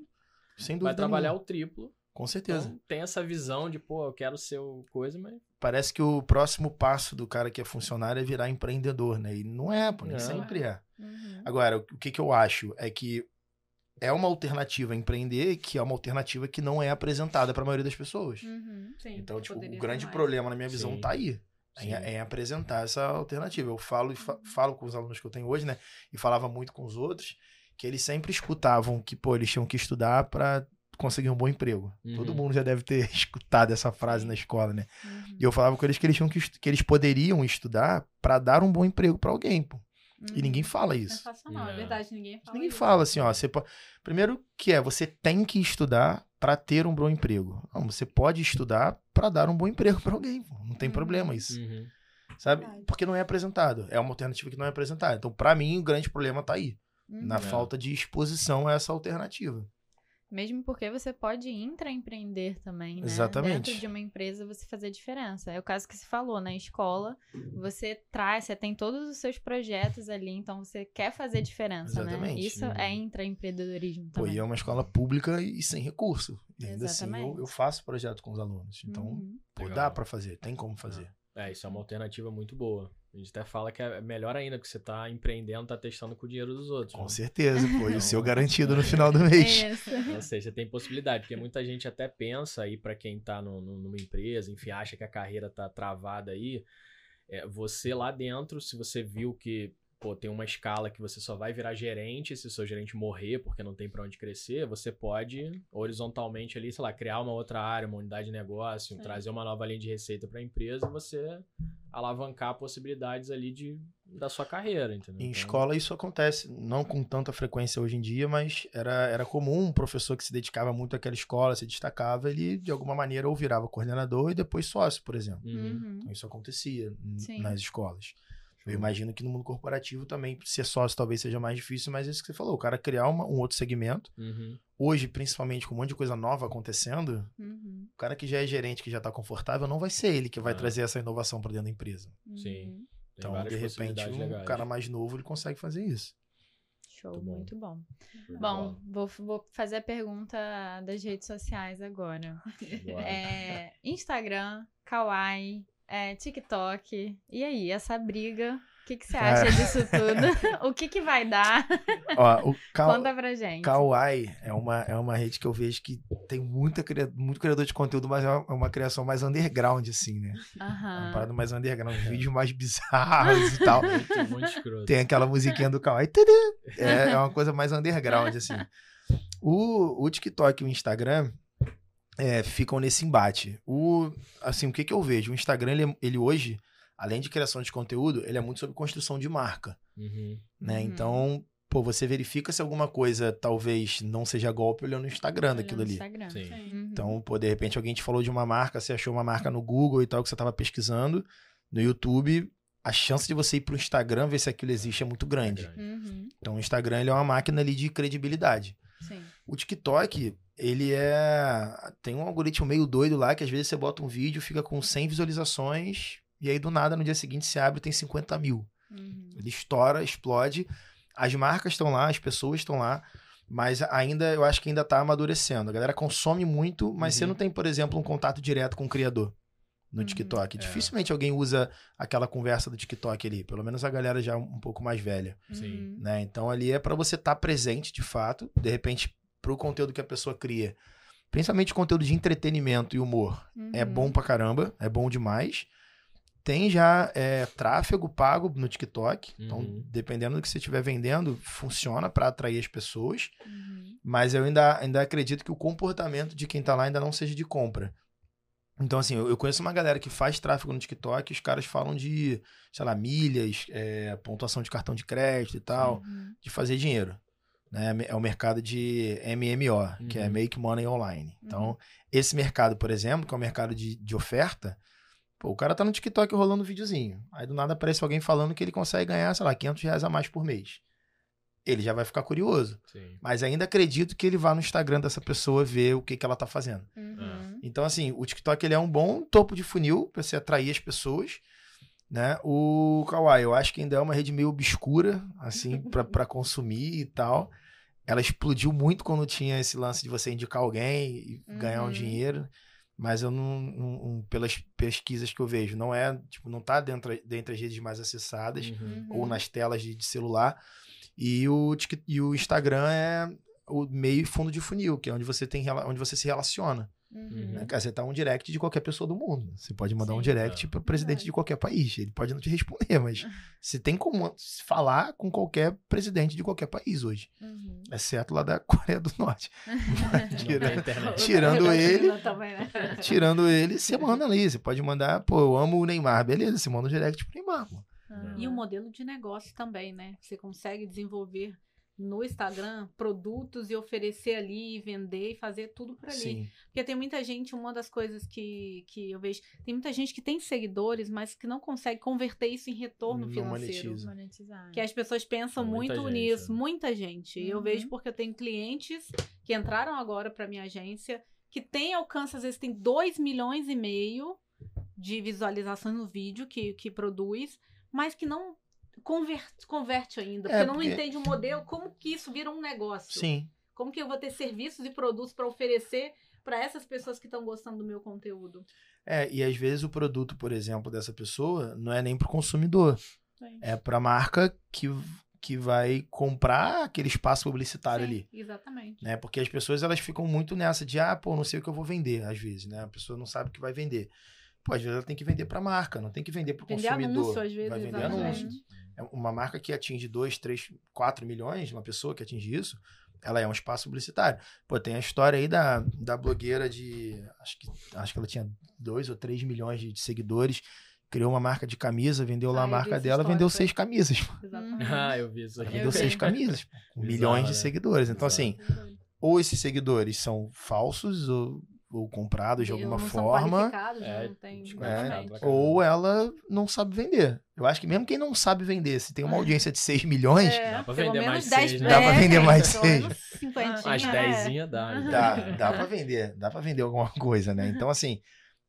S4: Sem dúvida
S2: vai trabalhar
S4: nenhuma.
S2: o triplo.
S4: Com certeza.
S2: Então tem essa visão de, pô, eu quero ser o coisa, mas
S4: Parece que o próximo passo do cara que é funcionário é virar empreendedor, né? E não é, pô, nem
S2: Não.
S4: sempre é.
S3: Uhum.
S4: Agora, o que, que eu acho é que é uma alternativa a empreender, que é uma alternativa que não é apresentada para a maioria das pessoas.
S3: Uhum.
S1: Sim,
S4: Então, tipo, o grande problema na minha visão
S2: Sim.
S4: tá aí. Em, em apresentar essa alternativa. Eu falo e fa- falo com os alunos que eu tenho hoje, né? E falava muito com os outros, que eles sempre escutavam que, pô, eles tinham que estudar para conseguir um bom emprego.
S2: Uhum.
S4: Todo mundo já deve ter escutado essa frase na escola, né?
S3: Uhum.
S4: E eu falava com eles que eles tinham que, que eles poderiam estudar para dar um bom emprego para alguém, pô. E ninguém fala isso.
S1: Sensacional, é
S2: É.
S1: verdade, ninguém fala
S4: Ninguém
S1: isso.
S4: fala assim, ó, você pode... Primeiro que é, você tem que estudar para ter um bom emprego. Não, você pode estudar para dar um bom emprego para alguém, pô. não tem
S3: Uhum.
S4: problema isso.
S2: Uhum.
S4: Sabe?
S1: Verdade.
S4: Porque não é apresentado. É uma alternativa que não é apresentada. Então, pra mim, o grande problema tá aí.
S3: Uhum.
S4: Na
S2: É.
S4: falta de exposição a essa alternativa.
S3: Mesmo porque você pode intraempreender também, né?
S4: Exatamente.
S3: Dentro de uma empresa você fazer diferença. É o caso que se falou, na escola, você traz, você tem todos os seus projetos ali, então você quer fazer diferença, né?
S4: Exatamente.
S3: Isso
S2: Uhum.
S3: é intraempreendedorismo
S4: Pô,
S3: também.
S4: e é uma escola pública e sem recurso. E ainda assim, eu,
S3: Exatamente.
S4: eu faço projeto com os alunos. Então,
S3: Uhum.
S4: pô, dá pra fazer, tem como fazer.
S2: É, isso é uma alternativa muito boa. A gente até fala que é melhor ainda, porque você tá empreendendo, tá testando com o dinheiro dos outros.
S4: Com
S2: né?
S4: certeza, pô. E o seu garantido no final do mês.
S3: Isso.
S2: Ou seja, tem possibilidade, porque muita gente até pensa aí pra quem tá no- no- numa empresa, enfim, acha que a carreira tá travada aí. É, você lá dentro, se você viu que pô, tem uma escala que você só vai virar gerente se o seu gerente morrer porque não tem pra onde crescer, você pode horizontalmente ali, sei lá, criar uma outra área, uma unidade de negócio,
S1: Sim.
S2: trazer uma nova linha de receita pra empresa e você alavancar possibilidades ali de, da sua carreira, entendeu?
S4: Em
S2: Então,
S4: escola isso acontece, não com tanta frequência hoje em dia, mas era, era comum um professor que se dedicava muito àquela escola, se destacava, ele de alguma maneira ou virava coordenador e depois sócio, por exemplo.
S2: Uhum.
S3: Uhum.
S4: Então isso acontecia
S3: Sim.
S4: nas escolas. Eu imagino que no mundo corporativo também ser sócio talvez seja mais difícil, mas é isso que você falou, o cara criar uma- um outro segmento.
S2: Uhum.
S4: Hoje, principalmente com um monte de coisa nova acontecendo,
S3: Uhum.
S4: o cara que já é gerente, que já está confortável, não vai ser ele que vai
S2: Ah.
S4: trazer essa inovação para dentro da empresa.
S2: Sim.
S3: Uhum.
S2: Tem
S4: Então, de repente, um
S2: legais.
S4: cara mais novo ele consegue fazer isso.
S3: Show,
S2: Muito bom.
S3: muito bom.
S2: De
S3: Bom,
S2: bola.
S3: vou, vou fazer a pergunta das redes sociais agora. É, Instagram, Kawaii, é, TikTok. E aí, essa briga, o que, que você acha disso tudo? o que, que vai dar?
S4: Ó, o Ka-
S3: Conta pra gente.
S4: Kawaii é uma, é uma rede que eu vejo que tem muita, muito criador de conteúdo, mas é uma, é criação mais underground, assim, né? É uma parada mais underground, vídeos mais bizarros e tal.
S2: Escroto.
S4: Tem aquela musiquinha do Kawaii. É, é uma coisa mais underground, assim. O, o TikTok e o Instagram é, ficam nesse embate. O, assim, o que, que eu vejo? O Instagram, ele, ele hoje, além de criação de conteúdo, ele é muito sobre construção de marca,
S2: Uhum.
S4: né?
S3: Uhum.
S4: Então, pô, você verifica se alguma coisa talvez não seja golpe olhando no Instagram daquilo ali.
S3: Instagram.
S2: Sim.
S3: Uhum.
S4: Então, pô, de repente alguém te falou de uma marca, você achou uma marca no Google e tal, que você tava pesquisando, no YouTube, a chance de você ir pro Instagram ver se aquilo existe é muito grande.
S2: grande.
S3: Uhum.
S4: Então, o Instagram ele é uma máquina ali de credibilidade.
S3: Sim.
S4: O TikTok, ele é. Tem um algoritmo meio doido lá que às vezes você bota um vídeo, fica com 100 visualizações, e aí do nada no dia seguinte você abre e tem 50 mil.
S3: Uhum.
S4: Ele estoura, explode. As marcas estão lá, as pessoas estão lá, mas ainda, eu acho que ainda tá amadurecendo. A galera consome muito, mas você
S2: Uhum.
S4: não tem, por exemplo, um contato direto com o criador no
S3: Uhum.
S4: TikTok.
S2: É.
S4: Dificilmente alguém usa aquela conversa do TikTok ali, pelo menos a galera já um pouco mais velha
S2: Sim.
S4: Né? Então ali é para você estar presente de fato, de repente pro conteúdo que a pessoa cria, principalmente conteúdo de entretenimento e humor, é
S3: Uhum.
S4: bom pra caramba, é bom demais. Tem já é, tráfego pago no TikTok, então
S2: Uhum.
S4: dependendo do que você estiver vendendo, funciona para atrair as pessoas.
S3: Uhum.
S4: Mas eu ainda, ainda acredito que o comportamento de quem tá lá ainda não seja de compra. Então, assim, eu, eu conheço uma galera que faz tráfego no TikTok, os caras falam de, sei lá, milhas, é, pontuação de cartão de crédito e tal,
S3: Uhum.
S4: de fazer dinheiro. Né? É o mercado de MMO, que é
S2: Uhum.
S4: Make Money Online. Então,
S3: Uhum.
S4: esse mercado, por exemplo, que é o mercado de, de oferta, pô, o cara tá no TikTok rolando um videozinho. Aí do nada aparece alguém falando que ele consegue ganhar, sei lá, 500 reais a mais por mês. Ele já vai ficar curioso.
S2: Sim.
S4: Mas ainda acredito que ele vá no Instagram dessa pessoa ver o que, que ela tá fazendo.
S3: Uhum.
S4: Então, assim, o TikTok ele é um bom topo de funil para você atrair as pessoas. Né? O Kawaii, eu acho que ainda é uma rede meio obscura, assim, para consumir e tal. Ela explodiu muito quando tinha esse lance de você indicar alguém e ganhar um
S3: Uhum.
S4: dinheiro. Mas eu não, não- pelas pesquisas que eu vejo, não é, tipo, não tá dentro, dentre as redes mais acessadas
S2: Uhum.
S3: Uhum.
S4: ou nas telas de, de celular. E o, e o Instagram é, o meio fundo de funil, que é onde você tem onde você se relaciona.
S3: Uhum.
S4: Né? Cara, você tá um direct de qualquer pessoa do mundo. Você pode mandar um
S3: Sim,
S4: direct
S2: é.
S4: para presidente de qualquer país. Ele pode não te responder, mas você tem como falar com qualquer presidente de qualquer país hoje,
S3: Uhum.
S4: exceto lá da Coreia do Norte.
S2: Não
S4: Tira-
S2: tem internet.
S4: Tirando ele,
S1: né?
S4: tirando ele, você manda ali. Você pode mandar, pô, eu amo o Neymar, beleza? Você manda um direct pro Neymar, pô.
S3: Uhum.
S1: E o modelo de negócio também, né? Você consegue desenvolver no Instagram produtos e oferecer ali, vender e fazer tudo por ali.
S4: Sim.
S1: Porque tem muita gente, uma das coisas que, que eu vejo, tem muita gente que tem seguidores, mas que não consegue converter isso em retorno
S4: Não
S1: financeiro.
S4: monetiza.
S3: Monetizar.
S1: Que as pessoas pensam
S2: Muita
S1: muito
S2: gente,
S1: nisso,
S2: né?
S1: muita gente. E Eu
S3: Uhum.
S1: vejo porque eu tenho clientes que entraram agora para minha agência, que tem alcance, às vezes tem 2 milhões e meio de visualizações no vídeo que, que produz, mas que não converte, converte ainda, porque,
S4: É,
S1: não
S4: porque-
S1: entende o modelo, como que isso vira um negócio.
S4: Sim.
S1: Como que eu vou ter serviços e produtos para oferecer para essas pessoas que estão gostando do meu conteúdo.
S4: É, e às vezes o produto, por exemplo, dessa pessoa não é nem pro consumidor. É pra marca que, que vai comprar aquele espaço publicitário
S1: Sim,
S4: ali.
S1: Exatamente.
S4: né? Porque as pessoas elas ficam muito nessa de, ah, pô, não sei o que eu vou vender, às vezes, né? A pessoa não sabe o que vai vender. Pô, às vezes ela tem que vender para marca, não tem que vender para o consumidor.
S1: anúncio, às vezes,
S4: vai vender
S1: exatamente.
S4: anúncio. É Uma marca que atinge 2, 3, 4 milhões, uma pessoa que atinge isso, ela é um espaço publicitário. Pô, tem a história aí da, da blogueira de. Acho que, acho que ela tinha 2 ou 3 milhões de, de seguidores. Criou uma marca de camisa, vendeu lá
S1: Ah,
S4: a marca dela,
S1: história,
S4: vendeu
S1: foi.
S4: seis camisas.
S1: Exatamente.
S2: Ah, eu vi isso aqui.
S4: vendeu seis camisas, com
S2: Bizarro,
S4: milhões de
S2: né?
S4: seguidores. Então,
S2: Bizarro.
S4: assim, ou esses seguidores são falsos ou, ou comprados de
S1: Eles
S4: alguma forma,
S1: qualificados,
S2: É,
S1: não tem. exatamente.
S2: pra caramba.
S4: ou ela não sabe vender. Eu acho que mesmo quem não sabe vender, se tem uma audiência de 6 milhões,
S1: É,
S2: Dá pra
S1: pelo
S2: vender mais
S1: 10
S2: seis, né?
S4: Dá pra vender
S1: é,
S4: mais
S1: pelo
S4: seis.
S1: menos 50.
S2: Umas
S1: é.
S2: dezinha dá. já.
S4: dá, dá pra vender, dá pra vender alguma coisa, né? Então, assim,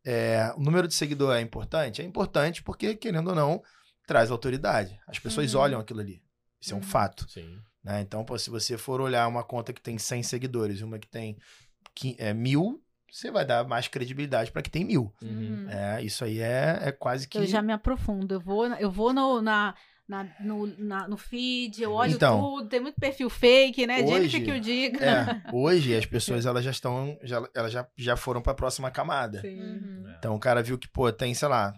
S4: é, o número de seguidor é importante? É importante porque, querendo ou não, traz autoridade. As pessoas
S3: Uhum.
S4: olham aquilo ali. Isso é um
S3: Uhum.
S4: fato.
S2: Sim.
S4: né? Então, pô, se você for olhar uma conta que tem 100 seguidores e uma que tem é, mil, você vai dar mais credibilidade para que tem mil.
S2: Uhum.
S4: É, isso aí é, é quase que.
S1: Eu já me aprofundo. Eu vou, eu vou no, na, na- no, na- no feed, eu olho
S4: Então,
S1: tudo. Tem muito perfil fake, né?
S4: hoje-
S1: Jennifer que eu diga.
S4: É, hoje as pessoas elas já estão, já, elas já, já foram para a próxima camada.
S1: Sim.
S3: Uhum.
S4: Então o cara viu que, pô, tem, sei lá,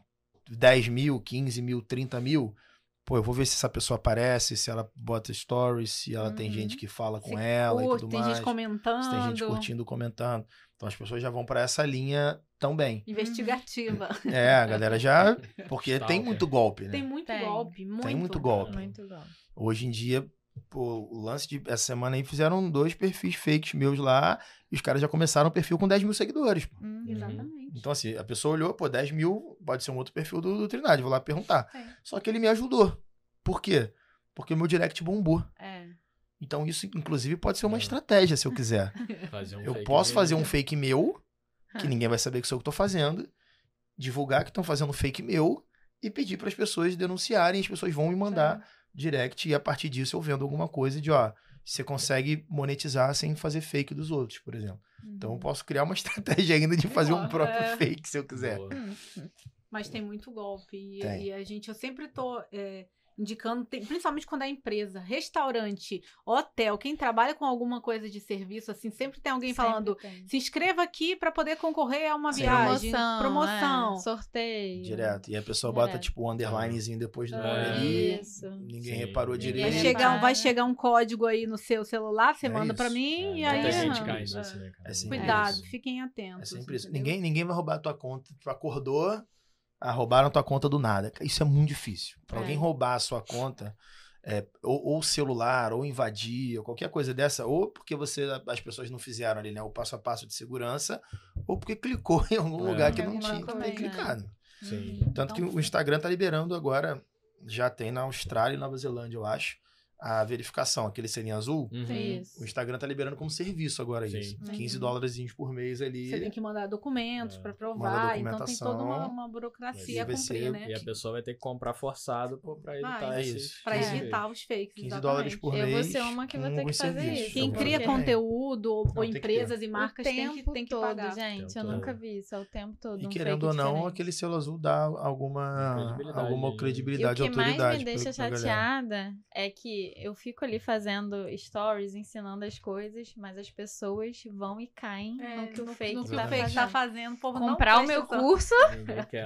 S4: 10 mil, 15 mil, 30 mil. Pô, eu vou ver se essa pessoa aparece, se ela bota stories, se ela tem
S3: Uhum.
S4: gente que fala com
S1: Se
S4: ela
S1: curte,
S4: e tudo
S1: tem
S4: mais.
S1: gente comentando.
S4: se tem gente curtindo, comentando. Então as pessoas já vão para essa linha também.
S1: Investigativa.
S4: É, a galera já. Porque tem muito golpe, né?
S1: Tem muito
S3: Tem.
S1: golpe. Muito.
S4: muito golpe.
S3: Muito igual.
S4: Hoje em dia, pô, o lance de. Essa semana aí fizeram dois perfis fakes meus lá. E os caras já começaram o perfil com 10 mil seguidores. pô.
S3: Uhum.
S1: Exatamente.
S4: Então, assim, a pessoa olhou, pô, 10 mil pode ser um outro perfil do, do Trindade. Vou lá perguntar.
S1: É.
S4: Só que ele me ajudou. Por quê? Porque o meu direct bombou.
S3: É.
S4: Então, isso, inclusive, pode ser uma
S2: É.
S4: estratégia, se eu quiser.
S2: Fazer um
S4: eu
S2: fake
S4: posso fazer um fake meu, que ninguém vai saber que sou eu que tô fazendo, divulgar que estão fazendo um fake meu e pedir para as pessoas denunciarem. As pessoas vão me mandar direct e a partir disso eu vendo alguma coisa de, ó, você consegue monetizar sem fazer fake dos outros, por exemplo. Então eu posso criar uma estratégia ainda de fazer um
S1: Boa,
S4: próprio
S1: é.
S4: fake se eu quiser.
S2: Boa.
S1: Mas tem muito golpe. E, e a gente, eu sempre tô é, indicando, tem- principalmente quando é empresa, restaurante, hotel, quem trabalha com alguma coisa de serviço, assim, sempre tem alguém falando. Se inscreva aqui para poder concorrer a uma
S4: Sim.
S1: viagem.
S3: Promoção.
S1: Promoção.
S3: é, sorteio.
S4: Direto. E a pessoa bota
S3: Direto.
S4: tipo um underlinezinho depois do nome
S2: É.
S4: ali.
S3: Isso.
S4: Ninguém
S2: Sim,
S4: reparou
S2: ninguém
S4: direito.
S1: Vai chegar, vai chegar um código aí no seu celular, você
S4: É
S1: manda para mim e
S2: É,
S1: aí.
S2: muita gente cai
S1: é.
S2: né, cara?
S4: É sempre
S1: Cuidado,
S4: isso.
S1: fiquem
S4: É
S1: atentos.
S4: sempre isso.
S1: entendeu?
S4: Ninguém, ninguém vai roubar a tua conta. Tu acordou, ah, roubaram tua conta do nada. Isso é muito difícil. Pra
S3: É.
S4: alguém roubar a sua conta, é, ou, ou celular, ou invadir, ou qualquer coisa dessa, ou porque você as pessoas não fizeram ali, né, o passo a passo de segurança, ou porque clicou em algum
S2: É.
S4: lugar que não tinha que ter
S3: coisa.
S4: clicado.
S2: Sim.
S4: Tanto que
S1: Então,
S4: o Instagram tá liberando agora, já tem na Austrália e Nova Zelândia, eu acho, a verificação, aquele selinho azul.
S2: Uhum.
S4: O Instagram tá liberando como serviço agora
S2: Sim.
S4: isso.
S3: Uhum.
S4: 15 dólares por mês ali.
S1: Você tem que mandar documentos
S2: É.
S1: para provar, então tem toda uma, uma burocracia a
S4: vai
S1: cumprir,
S4: ser-
S1: né?
S2: E a pessoa vai ter que comprar forçado pô, pra evitar
S1: Vai.
S4: É
S2: esses-
S4: isso.
S1: Para evitar os fakes.
S4: 15
S1: exatamente.
S4: dólares por
S3: Eu
S4: mês.
S3: vou ser uma que
S4: com
S3: ter que fazer
S4: serviços.
S3: isso.
S1: Quem
S4: Eu
S1: cria
S4: também.
S1: conteúdo ou,
S4: que
S1: empresas e marcas
S3: o
S1: tem
S3: tempo
S1: que, tem que
S3: todo,
S1: pagar.
S3: gente. Eu
S2: todo.
S3: nunca vi isso. É o tempo todo.
S4: E
S3: um
S4: querendo ou não,
S3: diferente.
S4: aquele selo azul dá alguma
S2: Credibilidade,
S4: alguma
S2: né?
S3: E o
S4: credibilidade
S3: que mais
S4: autoridade.
S3: me deixa chateada é que que eu fico ali fazendo stories, ensinando as coisas, mas as pessoas vão e caem
S1: É,
S3: no que o fake
S1: no que
S3: tá
S1: o fake
S3: fazendo.
S1: tá fazendo. O
S3: Comprar o meu curso.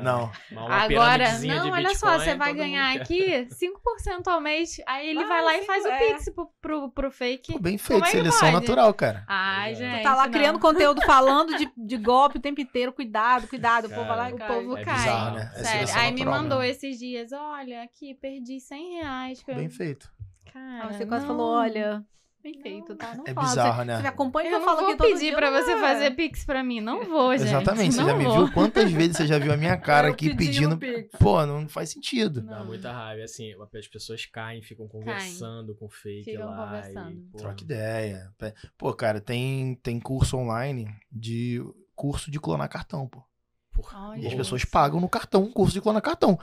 S4: Não.
S3: Agora, não, olha só,
S2: Bitcoin,
S3: você vai ganhar aqui 5% ao mês. Aí ele
S1: Vai,
S3: vai lá e
S1: sim,
S3: faz o
S1: é.
S3: pix pro, pro, pro fake.
S4: Pô, bem feito,
S3: é
S4: seleção
S3: pode?
S4: natural, cara.
S3: Ai,
S2: é.
S3: gente.
S1: Tá lá
S3: não.
S1: criando conteúdo falando de, de golpe o tempo inteiro. Cuidado, cuidado. O povo vai lá e
S3: O
S1: cai.
S3: povo
S2: É
S3: cai.
S2: bizarro,
S4: né? É
S3: Sério. Aí me
S4: natural
S3: mandou
S4: mesmo.
S3: esses dias: olha, aqui, perdi 100 reais.
S4: Bem feito.
S3: Cara,
S1: você quase
S3: não.
S1: falou, olha, bem feito, tá? Não
S4: É bizarro,
S1: você,
S4: né?
S1: Você me acompanha que
S3: Eu
S1: eu
S3: não
S1: falo
S3: vou
S1: aqui todo
S3: pedir
S1: dia,
S3: pra
S1: não
S3: você
S1: é.
S3: fazer pix pra mim. Não vou, gente.
S4: Exatamente. Você
S3: não
S4: já me
S3: vou.
S4: viu quantas vezes você já viu a minha cara
S1: Eu
S4: aqui
S1: pedindo pix.
S4: Pô, não faz sentido.
S2: Dá
S3: Não.
S2: muita raiva. Assim, as pessoas caem, ficam conversando com o fake
S3: Ficam
S2: lá.
S3: conversando.
S2: E,
S4: Troca ideia. Pô, cara, tem, tem curso online de curso de clonar cartão, pô.
S2: Porra,
S4: E as pessoas pagam no cartão um curso de clonar cartão.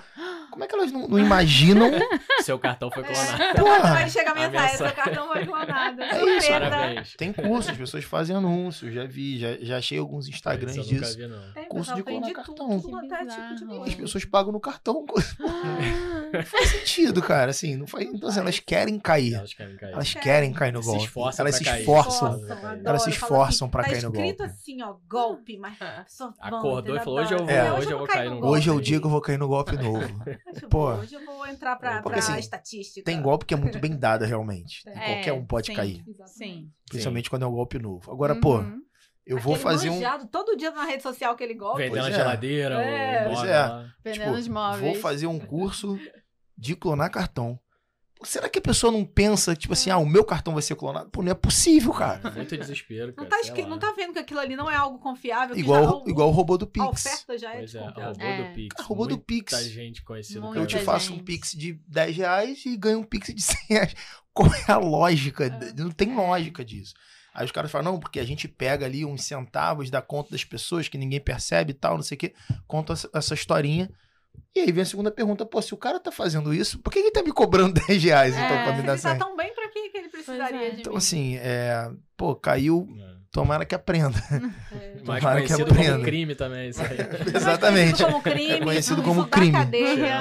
S4: Como é que elas não, não imaginam?
S2: Seu cartão foi clonado.
S4: Porra!
S1: vai chegar a mensagem, seu cartão foi clonado.
S4: É isso.
S1: Surpresa.
S2: Parabéns.
S4: Tem curso, as pessoas fazem anúncios, já vi, já, já achei alguns Instagrams
S2: Isso eu nunca
S4: disso.
S2: vi, não.
S1: Tem,
S4: Curso de clonar cartão.
S1: tudo, até tipo.
S4: As pessoas pagam no cartão.
S3: Ah,
S4: Não faz sentido, cara. Assim, não faz. Então, assim, elas querem cair.
S2: Elas querem cair.
S4: Elas querem cair no golpe. Elas se esforçam. Elas se esforçam pra
S1: tá
S4: cair no
S1: escrito
S4: golpe.
S1: assim, ó, golpe, mas vão,
S2: Acordou e falou, hoje eu vou,
S4: É.
S2: hoje eu vou cair no golpe.
S4: Hoje é o dia que eu vou cair no golpe novo.
S1: Hoje eu
S4: Pô.
S1: vou- Hoje eu vou entrar pra,
S2: Porque,
S1: pra
S4: assim,
S1: estatística.
S4: Tem golpe que é muito bem dado, realmente.
S1: É,
S4: qualquer um pode
S3: sim.
S4: cair.
S1: Exatamente.
S3: Sim.
S4: Principalmente quando é um golpe novo. Agora, pô,
S3: Uhum.
S4: eu vou
S1: Aquele
S4: fazer um.
S1: manjado todo dia na rede social aquele golpe.
S2: Vendendo
S4: Pois
S2: a
S4: é.
S2: geladeira,
S1: É.
S2: o
S4: Pois é.
S2: lá.
S3: Vendendo
S4: Tipo,
S3: os móveis.
S4: Vou fazer um curso de clonar cartão. Será que a pessoa não pensa, tipo assim, ah, o meu cartão vai ser clonado? Pô, não é possível, cara.
S2: Muito desespero,
S1: Não
S2: cara.
S1: tá,
S2: sei
S1: esqui-
S2: lá.
S1: não tá vendo que aquilo ali não é algo confiável. que
S4: Igual,
S1: já,
S4: o- igual o robô do
S1: A
S4: Pix.
S1: oferta já é
S2: Pois é,
S1: desconfiável.
S2: robô
S3: É.
S2: do Pix.
S4: Cara, robô do
S2: Muita
S4: Pix.
S2: gente conhecida.
S3: Muita
S4: Eu te
S3: gente.
S4: faço um Pix de 10 reais e ganho um Pix de 100 reais. Qual é a lógica? Não tem lógica disso. Aí os caras falam, não, porque a gente pega ali uns centavos da conta das pessoas que ninguém percebe e tal, não sei o quê. Conta essa historinha. E aí vem a segunda pergunta, pô, se o cara tá fazendo isso, por que ele tá me cobrando 10 reais então
S3: É,
S4: pra me
S1: Se
S4: dar
S1: ele tá
S4: 100?
S1: tão bem pra que, que ele precisaria
S3: é.
S1: de
S4: Então
S1: mim?
S4: assim, é... Pô, caiu,
S2: É.
S4: tomara que aprenda.
S1: É.
S2: Mais
S4: Tomara que
S2: conhecido
S4: aprenda.
S2: como crime também, isso aí.
S4: Exatamente.
S1: Conhecido como crime.
S4: É conhecido como crime.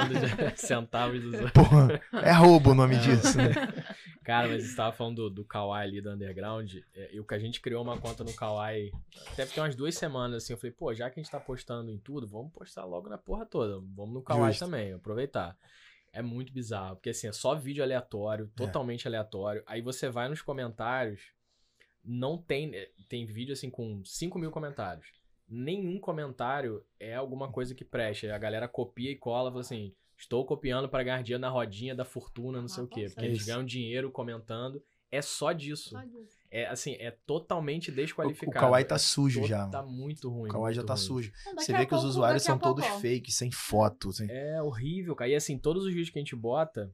S2: centavos dos outros.
S4: Porra, é roubo o nome
S2: É.
S4: disso. né?
S2: Cara, mas você tava falando do, do Kawaii ali da Underground. É, e o que a gente criou uma conta no Kawaii. Deve ter umas duas semanas assim. Eu falei, pô, já que a gente tá postando em tudo, vamos postar logo na porra toda. Vamos no Kawaii
S4: Justo.
S2: também, aproveitar. É muito bizarro, porque assim, é só vídeo aleatório, totalmente aleatório. Aí você vai nos comentários, não tem. é, Tem vídeo assim com 5 mil comentários. Nenhum comentário é alguma coisa que preste. A galera copia e cola, fala assim. Estou copiando para ganhar dinheiro na rodinha da fortuna, não sei
S1: Ah,
S2: o quê. Porque eles ganham dinheiro comentando. É só disso.
S1: Só disso.
S2: É assim, é totalmente desqualificado.
S4: o Kawaii tá
S2: É
S4: sujo
S2: to-
S4: já.
S2: Tá muito ruim.
S4: O Kawaii já tá
S2: ruim.
S4: sujo.
S1: Não,
S4: Você vê que os
S1: pouco-
S4: usuários
S1: daqui a
S4: são todos fake, sem foto. Sem...
S2: É horrível, cara. E assim, todos os vídeos que a gente bota,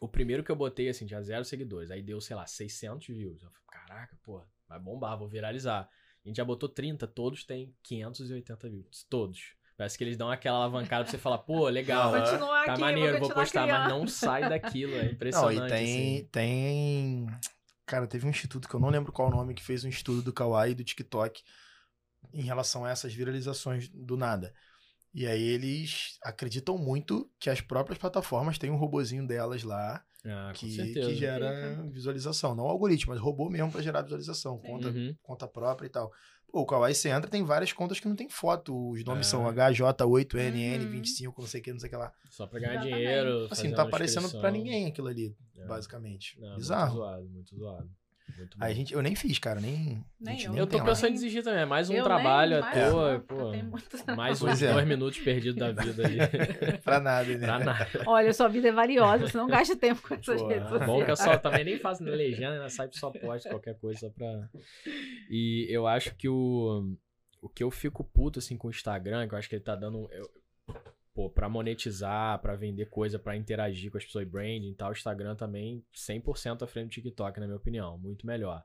S2: o primeiro que eu botei, assim, tinha zero seguidores. Aí deu, sei lá, 600 views. Eu falei, caraca, pô, vai bombar, vou viralizar. A gente já botou 30, todos têm 580 views. Todos. Parece que eles dão aquela alavancada pra você falar, pô, legal. Tá
S1: aqui,
S2: maneiro, vou
S1: continuar
S2: postar, mas não sai daquilo. É
S4: Não,
S2: impressionante.
S4: e tem,
S2: assim.
S4: tem. Cara, teve um instituto que eu não lembro qual o nome, que fez um estudo do Kawaii e do TikTok em relação a essas viralizações do nada. E aí eles acreditam muito que as próprias plataformas têm um robozinho delas lá
S2: Ah,
S4: que, que gera visualização. Não algoritmo, mas robô mesmo pra gerar visualização. Conta,
S2: Uhum.
S4: conta própria e tal. Pô, o Kawaii você entra, tem várias contas que não tem foto. Os nomes
S2: É.
S4: são HJ8NN25, não sei o que, não sei o que lá.
S2: Só pra ganhar
S1: Exatamente.
S2: dinheiro.
S4: Assim, não tá aparecendo pra ninguém aquilo ali,
S2: É.
S4: basicamente.
S2: Não, Muito
S4: Bizarro.
S2: zoado, muito zoado. Muito
S4: Aí a
S2: bom.
S4: gente, eu nem fiz, cara, nem.
S1: Nem eu.
S4: nem
S2: Eu tô pensando em desistir também. É mais um
S1: Eu
S2: trabalho à toa. Pô,
S1: tem muito-
S2: mais uns
S4: é.
S2: dois minutos perdidos da vida ali.
S4: pra nada, né?
S2: pra nada.
S1: Olha, sua vida é valiosa, você não gasta tempo com essas
S4: Pô,
S1: redes
S4: é
S1: sociais.
S2: Bom que eu só também nem faço legenda, né? Sai só posto qualquer coisa só pra. E eu acho que o. O que eu fico puto assim com o Instagram, que eu acho que ele tá dando. Eu, pô, pra monetizar, pra vender coisa, pra interagir com as pessoas, branding e tal, o Instagram também 100% à frente do TikTok, na minha opinião. Muito melhor.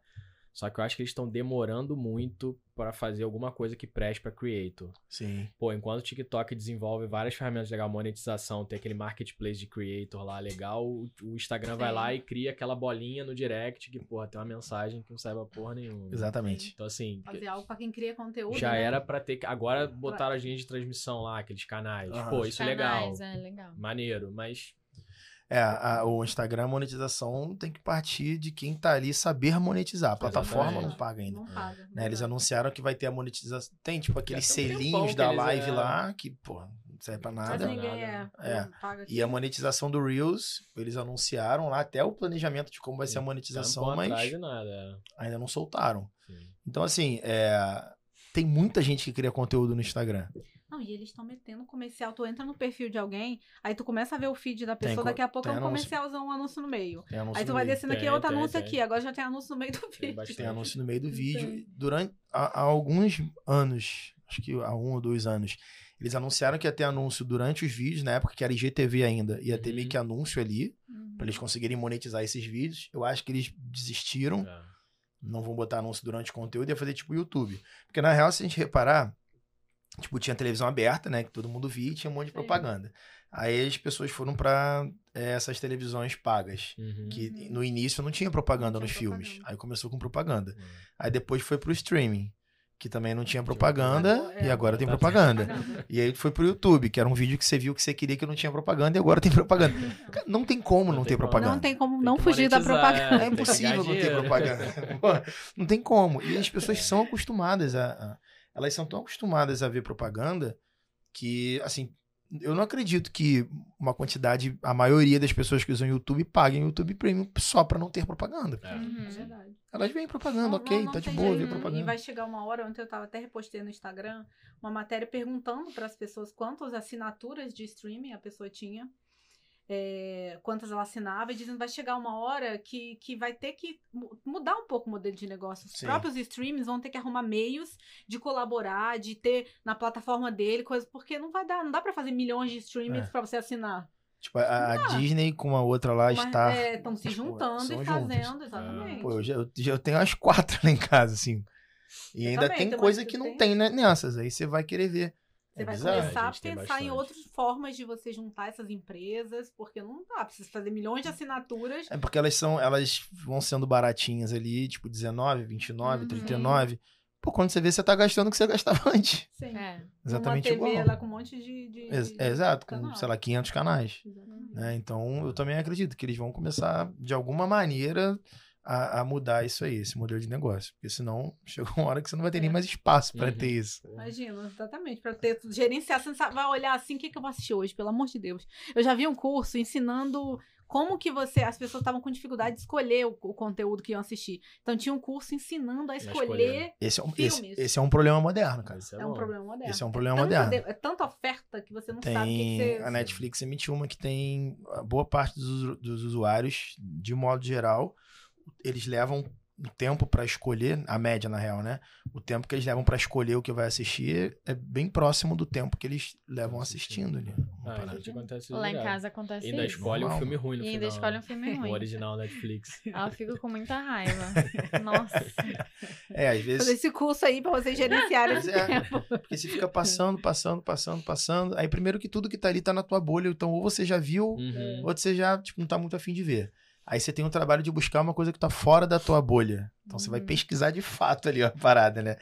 S2: Só que eu acho que eles estão demorando muito pra fazer alguma coisa que preste pra creator.
S4: Sim.
S2: Pô, enquanto o TikTok desenvolve várias ferramentas legais, monetização, tem aquele marketplace de creator lá legal, o Instagram vai
S3: Sim.
S2: lá e cria aquela bolinha no direct que, porra, tem uma mensagem que não serve a porra nenhuma.
S4: Exatamente.
S2: Então, assim,
S1: Fazer algo pra quem cria conteúdo.
S2: já
S1: né?
S2: era pra ter. que- Agora botaram as linhas de transmissão lá, aqueles canais.
S4: Aham.
S2: Pô, isso é legal.
S3: Canais, é legal.
S2: Maneiro, mas.
S4: É, a- o Instagram, a monetização tem que partir de quem tá ali saber monetizar. A plataforma não paga ainda.
S1: Não paga.
S4: né? Eles anunciaram que vai ter a monetização. Tem, tipo, aqueles selinhos da live
S2: é.
S4: lá, que, pô, não serve pra
S1: Mas
S4: nada.
S1: ninguém é.
S4: É. E a monetização do Reels, eles anunciaram lá até o planejamento de como vai ser a monetização, mas
S2: atrás de nada. é.
S4: ainda não soltaram.
S2: Sim.
S4: Então, assim, é, tem muita gente que cria conteúdo no Instagram.
S1: Não, e eles estão metendo comercial. Tu entra no perfil de alguém, aí tu começa a ver o feed da
S4: Tem
S1: pessoa,
S4: co-
S1: daqui a pouco é
S4: tem
S1: um
S4: anúncio.
S1: comercialzão, um anúncio no meio.
S4: Tem anúncio
S1: Aí tu vai descendo aqui,
S2: Tem,
S1: outro
S2: tem,
S1: anúncio
S2: tem.
S1: aqui, agora já tem anúncio no meio do
S2: Tem
S1: vídeo.
S2: bastante.
S4: Tem anúncio no meio do
S1: Tem.
S4: vídeo. Durante há, há alguns anos, acho que há um ou dois anos, eles anunciaram que ia ter anúncio durante os vídeos, na época que era IGTV ainda, ia ter
S2: Uhum.
S4: meio que anúncio ali,
S1: Uhum.
S4: pra eles conseguirem monetizar esses vídeos. Eu acho que eles desistiram,
S2: É.
S4: não vão botar anúncio durante o conteúdo, ia fazer tipo YouTube. Porque na real, se a gente reparar, tipo, tinha televisão aberta, né, que todo mundo via e tinha um monte de propaganda. Aí as pessoas foram pra eh, essas televisões pagas.
S2: Uhum.
S4: Que
S1: Uhum.
S4: no início não tinha propaganda
S1: Não
S4: nos
S1: tinha
S4: filmes.
S1: propaganda.
S4: Aí começou com propaganda.
S2: Uhum.
S4: Aí depois foi pro streaming, que também não tinha
S2: Tinha
S4: propaganda,
S1: propaganda.
S4: e
S1: É,
S4: agora tem
S2: tá-
S4: propaganda. E aí foi pro YouTube, que era um vídeo que você viu que você queria que não tinha propaganda, e agora tem propaganda. Cara, não tem como não,
S2: Não
S4: ter
S2: tem como.
S4: propaganda.
S1: Não tem como
S2: Tem
S1: não
S2: que
S1: fugir da propaganda.
S4: É
S2: tem
S4: impossível não ter propaganda. Pô, não tem como. E as pessoas são acostumadas a, a- Elas são tão acostumadas a ver propaganda que, assim, eu não acredito que uma quantidade, a maioria das pessoas que usam YouTube paguem YouTube Premium só pra não ter propaganda.
S2: É.
S3: Uhum.
S1: É verdade.
S4: Elas veem propaganda,
S1: Não,
S4: ok,
S1: não, não
S4: tá de boa ver propaganda.
S1: E vai chegar uma hora, ontem eu tava até repostei no Instagram uma matéria perguntando para as pessoas quantas assinaturas de streaming a pessoa tinha, é, quantas ela assinava, e dizendo que vai chegar uma hora que, que vai ter que mu- mudar um pouco o modelo de negócio. Os
S4: Sim.
S1: próprios streams vão ter que arrumar meios de colaborar, de ter na plataforma dele coisas, porque não vai dar, não dá para fazer milhões de streamings
S4: É.
S1: para você assinar.
S4: Tipo, a, a Disney com a outra lá está.
S1: é, estão se
S4: tipo,
S1: juntando e fazendo, exatamente.
S4: Pô, eu, já, eu, já- tenho umas quatro lá em casa, assim. E
S1: Eu
S4: ainda
S1: também,
S4: tem coisa que não
S1: tem-
S4: tem né, nessas. Aí você vai querer ver.
S1: Você
S4: É
S1: vai
S4: bizarro.
S1: começar
S2: A
S1: a pensar em outras formas de você juntar essas empresas, porque não dá, precisa fazer milhões de assinaturas.
S4: É porque elas são, elas vão sendo baratinhas ali, tipo 19, 29,
S3: Uhum.
S4: 39. Pô, quando você vê, você tá gastando o que você gastava antes.
S1: Sim.
S3: É.
S4: Exatamente
S1: Uma TV
S4: igual.
S1: lá com um monte de. de,
S4: Ex-
S1: de
S4: é, exato, com,
S1: canal.
S4: sei lá, 500 canais. Né? Então, eu também acredito que eles vão começar, de alguma maneira, a, a mudar isso aí, esse modelo de negócio. Porque senão, chega uma hora que você não vai ter nem
S1: É.
S4: mais espaço pra
S2: Uhum.
S4: ter isso.
S1: Imagina, exatamente. Pra ter gerenciar, você vai olhar assim, o que, que eu vou assistir hoje, pelo amor de Deus. Eu já vi um curso ensinando como que você. As pessoas estavam com dificuldade de escolher o, o conteúdo que iam assistir. Então tinha um curso ensinando a
S2: escolher.
S4: Esse é um,
S1: Filmes.
S4: esse, esse é um problema moderno, cara.
S2: Esse
S1: É, um
S2: bom.
S1: problema moderno.
S4: Esse é um problema
S1: Tanta
S4: moderno.
S1: de- É tanta oferta que você não sabe o que,
S4: Tem
S1: que você.
S4: a Netflix emitiu uma que tem a boa parte dos, dos usuários, de modo geral, eles levam o tempo pra escolher, a média na real, né? O tempo que eles levam pra escolher o que vai assistir é bem próximo do tempo que eles levam assistindo ali. Uma
S2: Ah, acontece
S3: Lá em casa acontece
S2: E ainda
S3: isso.
S2: escolhe um filme ruim no
S3: E
S2: final.
S3: ainda escolhe um
S2: né?
S3: filme
S2: O
S3: ruim.
S2: original Netflix.
S3: Ah, eu fico com muita raiva. Nossa.
S4: É, às
S1: Fazer
S4: vezes.
S1: esse curso aí pra vocês gerenciarem esse
S4: é,
S1: tempo.
S4: porque você fica passando, passando, passando, passando. Aí, primeiro que tudo que tá ali tá na tua bolha. Então, ou você já viu,
S2: Uhum.
S4: ou você já tipo, não tá muito afim de ver. Aí você tem o trabalho de buscar uma coisa que tá fora da tua bolha. Então você vai
S3: Uhum.
S4: pesquisar de fato ali a parada, né?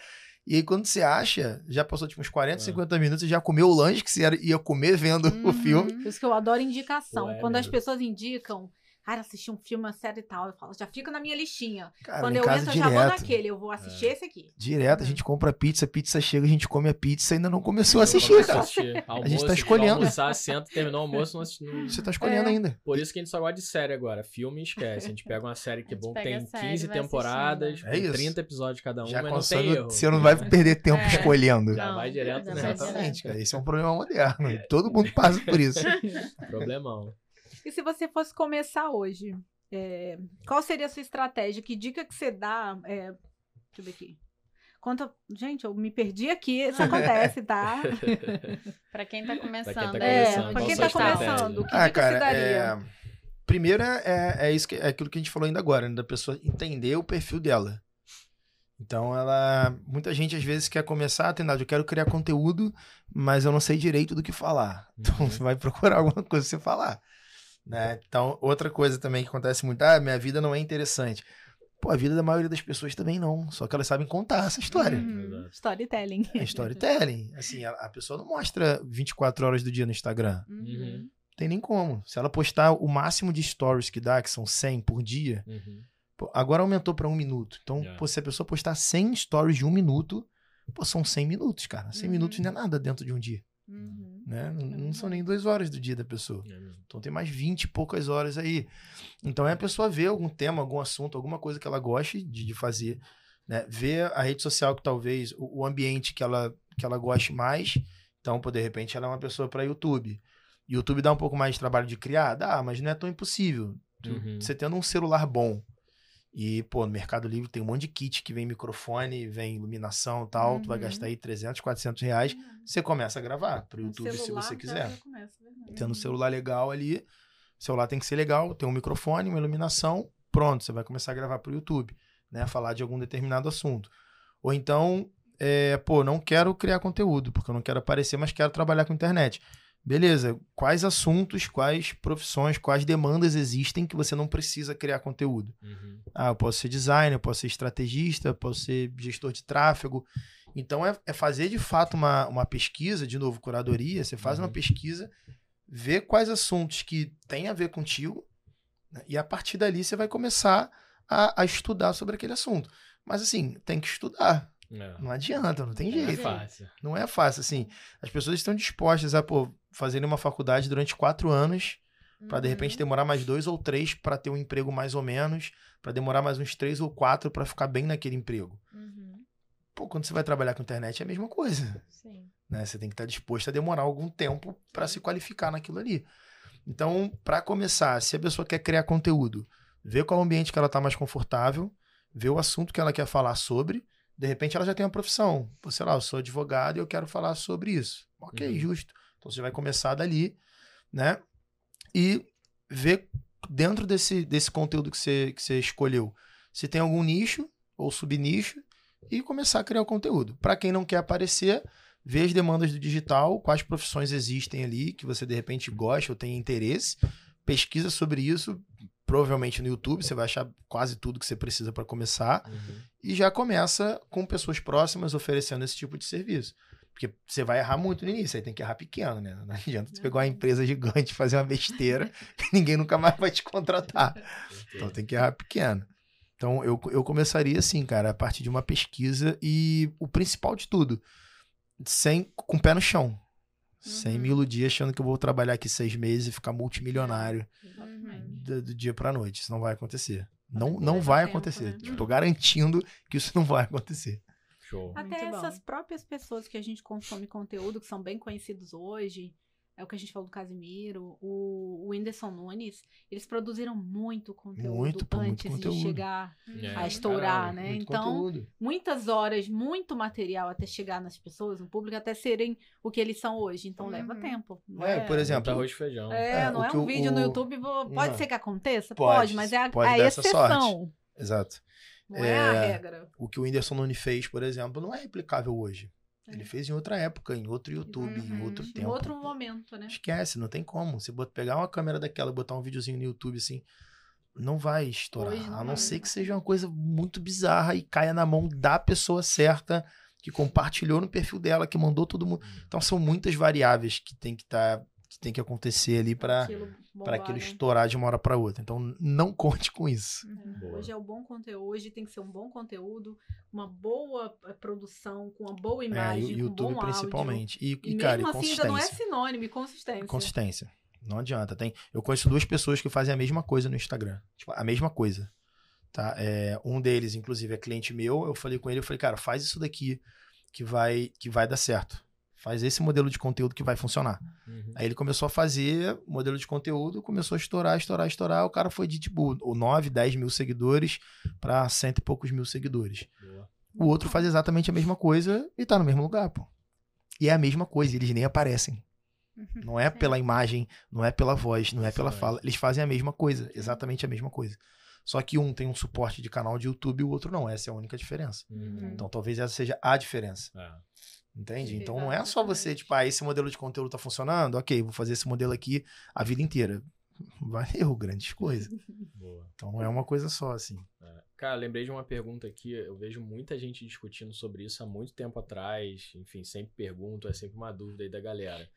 S4: E aí quando você acha, já passou tipo uns 40,
S2: É.
S4: 50 minutos e já comeu o lanche que você ia comer vendo o
S3: Uhum.
S4: filme.
S1: Por isso que eu adoro indicação.
S2: Pô, é
S1: Quando as pessoas indicam, cara, assisti um filme, uma série e tal, eu falo, já fica na minha listinha.
S4: Cara,
S1: Quando eu entro, eu já vou
S4: direto.
S1: naquele, eu vou assistir
S2: É.
S1: esse aqui.
S4: Direto, a gente compra pizza, a pizza chega, a gente come a pizza e ainda não começou a assistir, cara.
S2: assistir. Almoço,
S4: gente tá escolhendo.
S2: almoçar, senta, terminou o almoço, não assisti- não-
S4: Você tá escolhendo
S1: É.
S4: ainda.
S2: Por isso que a gente só gosta de série agora. Filme esquece. A gente pega uma série que é
S3: A
S2: bom, tem
S3: a série,
S2: 15
S3: vai
S2: temporadas,
S4: É isso.
S2: 30 episódios cada um,
S4: Já
S2: mas não tem
S4: consegue,
S2: erro.
S4: você não vai perder tempo
S3: É.
S4: escolhendo.
S2: Já
S3: Não,
S2: vai direto
S3: vai
S4: Exatamente,
S3: direto.
S4: cara. Esse é um problema moderno. Todo mundo passa por isso.
S2: Problemão.
S1: E se você fosse começar hoje, é, qual seria a sua estratégia? Que dica que você dá? é, deixa eu ver aqui. Conta. Gente, eu me perdi aqui. Isso acontece, tá?
S3: Pra quem tá começando.
S2: tá
S1: É,
S2: começando,
S1: pra
S2: qual
S1: quem
S2: sua
S1: tá começando, que
S4: Ah,
S1: dica você
S4: cara,
S1: daria?
S4: é... primeiro é, é, é isso que, é aquilo que a gente falou ainda agora, né? da pessoa entender o perfil dela. Então, ela. Muita gente às vezes quer começar, Trindade, eu quero criar conteúdo, mas eu não sei direito do que falar. Então,
S2: Uhum.
S4: você vai procurar alguma coisa pra você falar. Né? Então, outra coisa também que acontece muito, ah, minha vida não é interessante. Pô, a vida da maioria das pessoas também não. Só que elas sabem contar essa história.
S2: Exato.
S1: Storytelling.
S4: É storytelling. Assim, a, a pessoa não mostra 24 horas do dia no Instagram.
S3: Uhum.
S2: Uhum.
S4: tem nem como. Se ela postar o máximo de stories que dá, que são 100 por dia,
S2: Uhum.
S4: pô, agora aumentou pra um minuto. Então,
S2: É.
S4: pô, se a pessoa postar 100 stories de um minuto, pô, são 100 minutos, cara. 100
S3: Uhum.
S4: minutos não é nada dentro de um dia,
S3: Uhum.
S4: né? Não, não são nem duas horas do dia da pessoa.
S2: É.
S4: Então tem mais 20 e poucas horas aí. Então é a pessoa ver algum tema, algum assunto, alguma coisa que ela goste de, de fazer, né? Ver a rede social que talvez, o, o ambiente que ela, que ela goste mais. Então, pô, de repente, ela é uma pessoa para YouTube. YouTube dá um pouco mais de trabalho de criar? Dá, mas não é tão impossível.
S2: Uhum.
S4: Você tendo um celular bom. E, pô, no Mercado Livre tem um monte de kit que vem microfone, vem iluminação e tal. Tu vai
S3: Uhum.
S4: gastar aí 300, 400 reais. Você começa a gravar pro YouTube se você quiser
S1: começa,
S4: tendo um celular legal ali. O celular tem que ser legal, tem um microfone, uma iluminação, pronto, você vai começar a gravar pro YouTube, né? Falar de algum determinado assunto. Ou então, é, pô, não quero criar conteúdo, porque eu não quero aparecer, mas quero trabalhar com internet. Beleza, quais assuntos, quais profissões, quais demandas existem que você não precisa criar conteúdo?
S2: Uhum.
S4: Ah, eu posso ser designer, eu posso ser estrategista, eu posso ser gestor de tráfego. Então é, é fazer de fato uma, uma pesquisa, de novo, curadoria. Você faz uma
S2: Uhum.
S4: pesquisa, vê quais assuntos que tem a ver contigo, né, e a partir dali você vai começar a, a estudar sobre aquele assunto. Mas assim, tem que estudar.
S2: É.
S4: Não adianta, não tem
S2: Não é
S4: jeito.
S2: fácil.
S4: Não é fácil, assim. As pessoas estão dispostas a pô, fazerem uma faculdade durante quatro anos Pra de repente
S3: Uhum.
S4: demorar mais dois ou três pra ter um emprego mais ou menos, pra demorar mais uns três ou quatro pra ficar bem naquele emprego.
S3: Uhum.
S4: Pô, quando você vai trabalhar com internet é a mesma coisa,
S3: Sim.
S4: né? Você tem que estar disposto a demorar algum tempo pra se qualificar naquilo ali. Então, pra começar, se a pessoa quer criar conteúdo, ver qual ambiente que ela tá mais confortável, ver o assunto que ela quer falar sobre, de repente ela já tem uma profissão. Pô, sei lá, eu sou advogado e eu quero falar sobre isso. Ok,
S2: Uhum.
S4: justo. Então você vai começar dali, né? E ver dentro desse, desse conteúdo que você, que você escolheu, se tem algum nicho ou subnicho e começar a criar o conteúdo. Para quem não quer aparecer, ver as demandas do digital, quais profissões existem ali que você de repente gosta ou tem interesse, pesquisa sobre isso, provavelmente no YouTube, você vai achar quase tudo que você precisa para começar
S2: Uhum.
S4: e já começa com pessoas próximas oferecendo esse tipo de serviço. Porque você vai errar muito no início, aí tem que errar pequeno, né? Não adianta você pegar uma empresa gigante e fazer uma besteira que ninguém nunca mais vai te contratar. Então tem que errar pequeno. Então eu, eu começaria assim, cara, a partir de uma pesquisa e o principal de tudo, sem, com o pé no chão. Sem
S3: Uhum.
S4: me iludir achando que eu vou trabalhar aqui seis meses e ficar multimilionário
S1: Exatamente.
S4: do, do dia pra noite. Isso não vai acontecer. Não, não vai acontecer.
S1: né?
S4: Tipo, tô garantindo que isso não vai acontecer.
S2: Show.
S1: Até
S3: Muito bom.
S1: essas próprias pessoas que a gente consome conteúdo, que são bem conhecidos hoje, é o que a gente falou do Casimiro, o, o Whindersson Nunes, eles produziram muito conteúdo
S4: Muito, pô, muito
S1: antes
S4: conteúdo.
S1: de chegar
S2: É,
S1: a estourar,
S2: caralho,
S1: né? Então,
S4: conteúdo.
S1: muitas horas, muito material até chegar nas pessoas, no público, até serem o que eles são hoje. Então leva
S3: Uhum.
S1: tempo. não
S4: É, por exemplo,
S2: arroz e feijão.
S1: É,
S4: É,
S1: não
S4: o
S1: é um
S4: o-
S1: vídeo no
S4: o-
S1: YouTube. vo- Pode
S4: Não.
S1: ser que aconteça?
S4: Pode,
S1: Pode, mas é a,
S4: pode
S1: a exceção.
S4: Exato.
S1: Não é, a
S4: É,
S1: regra.
S4: O que o Whindersson Nunes fez, por exemplo, não é replicável hoje.
S1: É.
S4: Ele fez em outra época, em outro YouTube, em
S3: Uhum.
S4: outro
S1: Em
S4: tempo.
S1: outro momento, né?
S4: Esquece, não tem como. Você pegar uma câmera daquela e botar um videozinho no YouTube assim, não vai estourar.
S1: Não
S4: a não
S1: vai.
S4: ser que seja uma coisa muito bizarra e caia na mão da pessoa certa, que compartilhou no perfil dela, que mandou todo mundo. Então são muitas variáveis que tem que estar. Que tem que acontecer ali para
S1: Aquilo
S4: para
S1: bombar,
S4: aquilo
S1: né?
S4: estourar de uma hora para outra. Então não conte com isso.
S3: Uhum.
S1: Hoje é o bom conteúdo, hoje tem que ser um bom conteúdo, uma boa eh, produção, com uma boa
S4: É,
S1: imagem,
S4: e o
S1: com
S4: YouTube
S1: bom
S4: principalmente. E,
S1: áudio. E,
S4: e, cara, e
S1: mesmo assim ainda não é sinônimo, e consistência.
S4: Consistência. Não adianta. Tem, eu conheço duas pessoas que fazem a mesma coisa no Instagram. Tipo, a mesma coisa. Tá? É, um deles, inclusive, é cliente meu. Eu falei com ele, eu falei, cara, faz isso daqui que vai, que vai dar certo. Faz esse modelo de conteúdo que vai funcionar.
S2: Uhum.
S4: Aí ele começou a fazer o modelo de conteúdo, começou a estourar, estourar, estourar. O cara foi de tipo o 9, 10 mil seguidores para cento e poucos mil seguidores.
S2: Boa.
S4: O outro faz exatamente a mesma coisa e tá no mesmo lugar, pô. E é a mesma coisa, eles nem aparecem. Não é pela imagem, não é pela voz, não é pela fala. Eles fazem a mesma coisa, exatamente a mesma coisa. Só que um tem um suporte de canal de YouTube e o outro não. Essa é a única diferença.
S2: Uhum.
S4: Então talvez essa seja a diferença.
S2: É.
S4: Entende?
S1: Sim,
S4: Então não é só você, tipo, ah, esse modelo de conteúdo tá funcionando, ok, vou fazer esse modelo aqui a vida inteira. Valeu, grandes coisas.
S2: Boa.
S4: Então não é uma coisa só, assim.
S2: É. Cara, lembrei de uma pergunta aqui. Eu vejo muita gente discutindo sobre isso há muito tempo atrás. Enfim, sempre pergunto, é sempre uma dúvida aí da galera.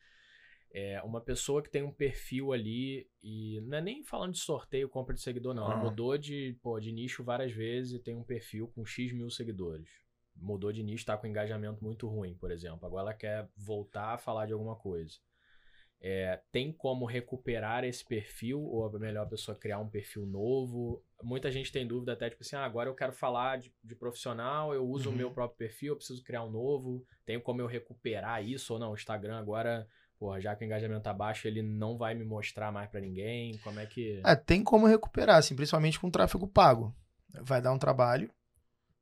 S2: É uma pessoa que tem um perfil ali e não é nem falando de sorteio, compra de seguidor, não. Ela
S4: Aham.
S2: mudou de, pô, de nicho várias vezes e tem um perfil com X mil seguidores. Mudou de nicho, tá com engajamento muito ruim, por exemplo. Agora ela quer voltar a falar de alguma coisa. É, tem como recuperar esse perfil ou é melhor a pessoa criar um perfil novo? Muita gente tem dúvida até, tipo assim, ah, agora eu quero falar de, de profissional, eu uso
S4: Uhum.
S2: o meu próprio perfil, eu preciso criar um novo. Tenho como eu recuperar isso ou não? O Instagram agora, porra, já que o engajamento tá baixo, ele não vai me mostrar mais pra ninguém. Como é que.
S4: É, tem como recuperar, assim, principalmente com tráfego pago. Vai dar um trabalho.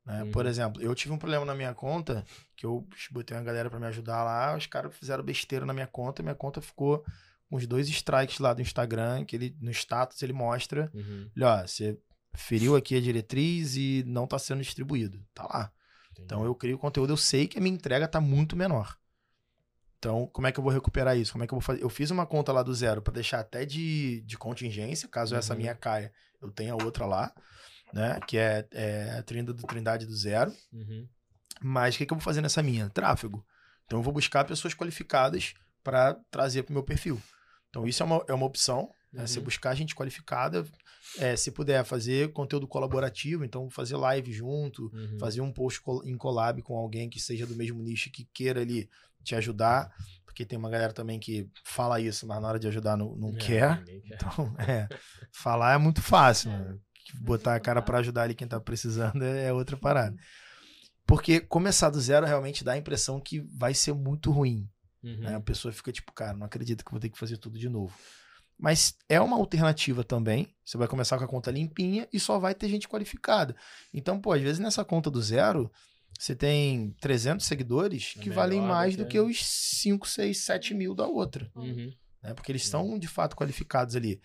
S4: Né?
S2: Uhum.
S4: Por exemplo, eu tive um problema na minha conta, que eu botei uma galera pra me ajudar lá, os caras fizeram besteira na minha conta, e minha conta ficou com os dois strikes lá do Instagram, que ele no status ele mostra,
S2: Uhum,
S4: ó, você feriu aqui a diretriz e não tá sendo distribuído. Tá lá.
S2: entendi.
S4: Então eu crio conteúdo, eu sei que a minha entrega tá muito menor. Então, como é que eu vou recuperar isso? Como é que eu vou fazer? Eu fiz uma conta lá do zero para deixar até de, de contingência, caso essa
S2: Uhum.
S4: minha caia, eu tenha outra lá, né? Que é, é a Trindade do Trindade do zero.
S2: Uhum,
S4: Mas o que, que eu vou fazer nessa minha? Tráfego. Então eu vou buscar pessoas qualificadas para trazer para o meu perfil. Então isso é uma, é uma opção. Né? Você
S2: Uhum.
S4: buscar gente qualificada, é, se puder fazer conteúdo colaborativo, então fazer live junto,
S2: uhum.
S4: fazer um post em collab com alguém que seja do mesmo nicho que queira ali te ajudar, porque tem uma galera também que fala isso, mas na hora de ajudar não, não
S2: É,
S4: quer.
S2: quer.
S4: Então, é, falar é muito fácil, né? Botar a cara pra ajudar ali quem tá precisando é é outra parada. Porque começar do zero realmente dá a impressão que vai ser muito ruim.
S2: Uhum,
S4: Né? A pessoa fica tipo, cara, não acredito que vou ter que fazer tudo de novo. Mas é uma alternativa também. Você vai começar com a conta limpinha e só vai ter gente qualificada. Então, pô, às vezes nessa conta do zero, você tem 300 seguidores
S2: É
S4: que valem mais
S2: do que-
S4: os 5, 6, 7 mil da outra.
S2: uhum.
S4: Né? Porque eles estão de fato qualificados ali.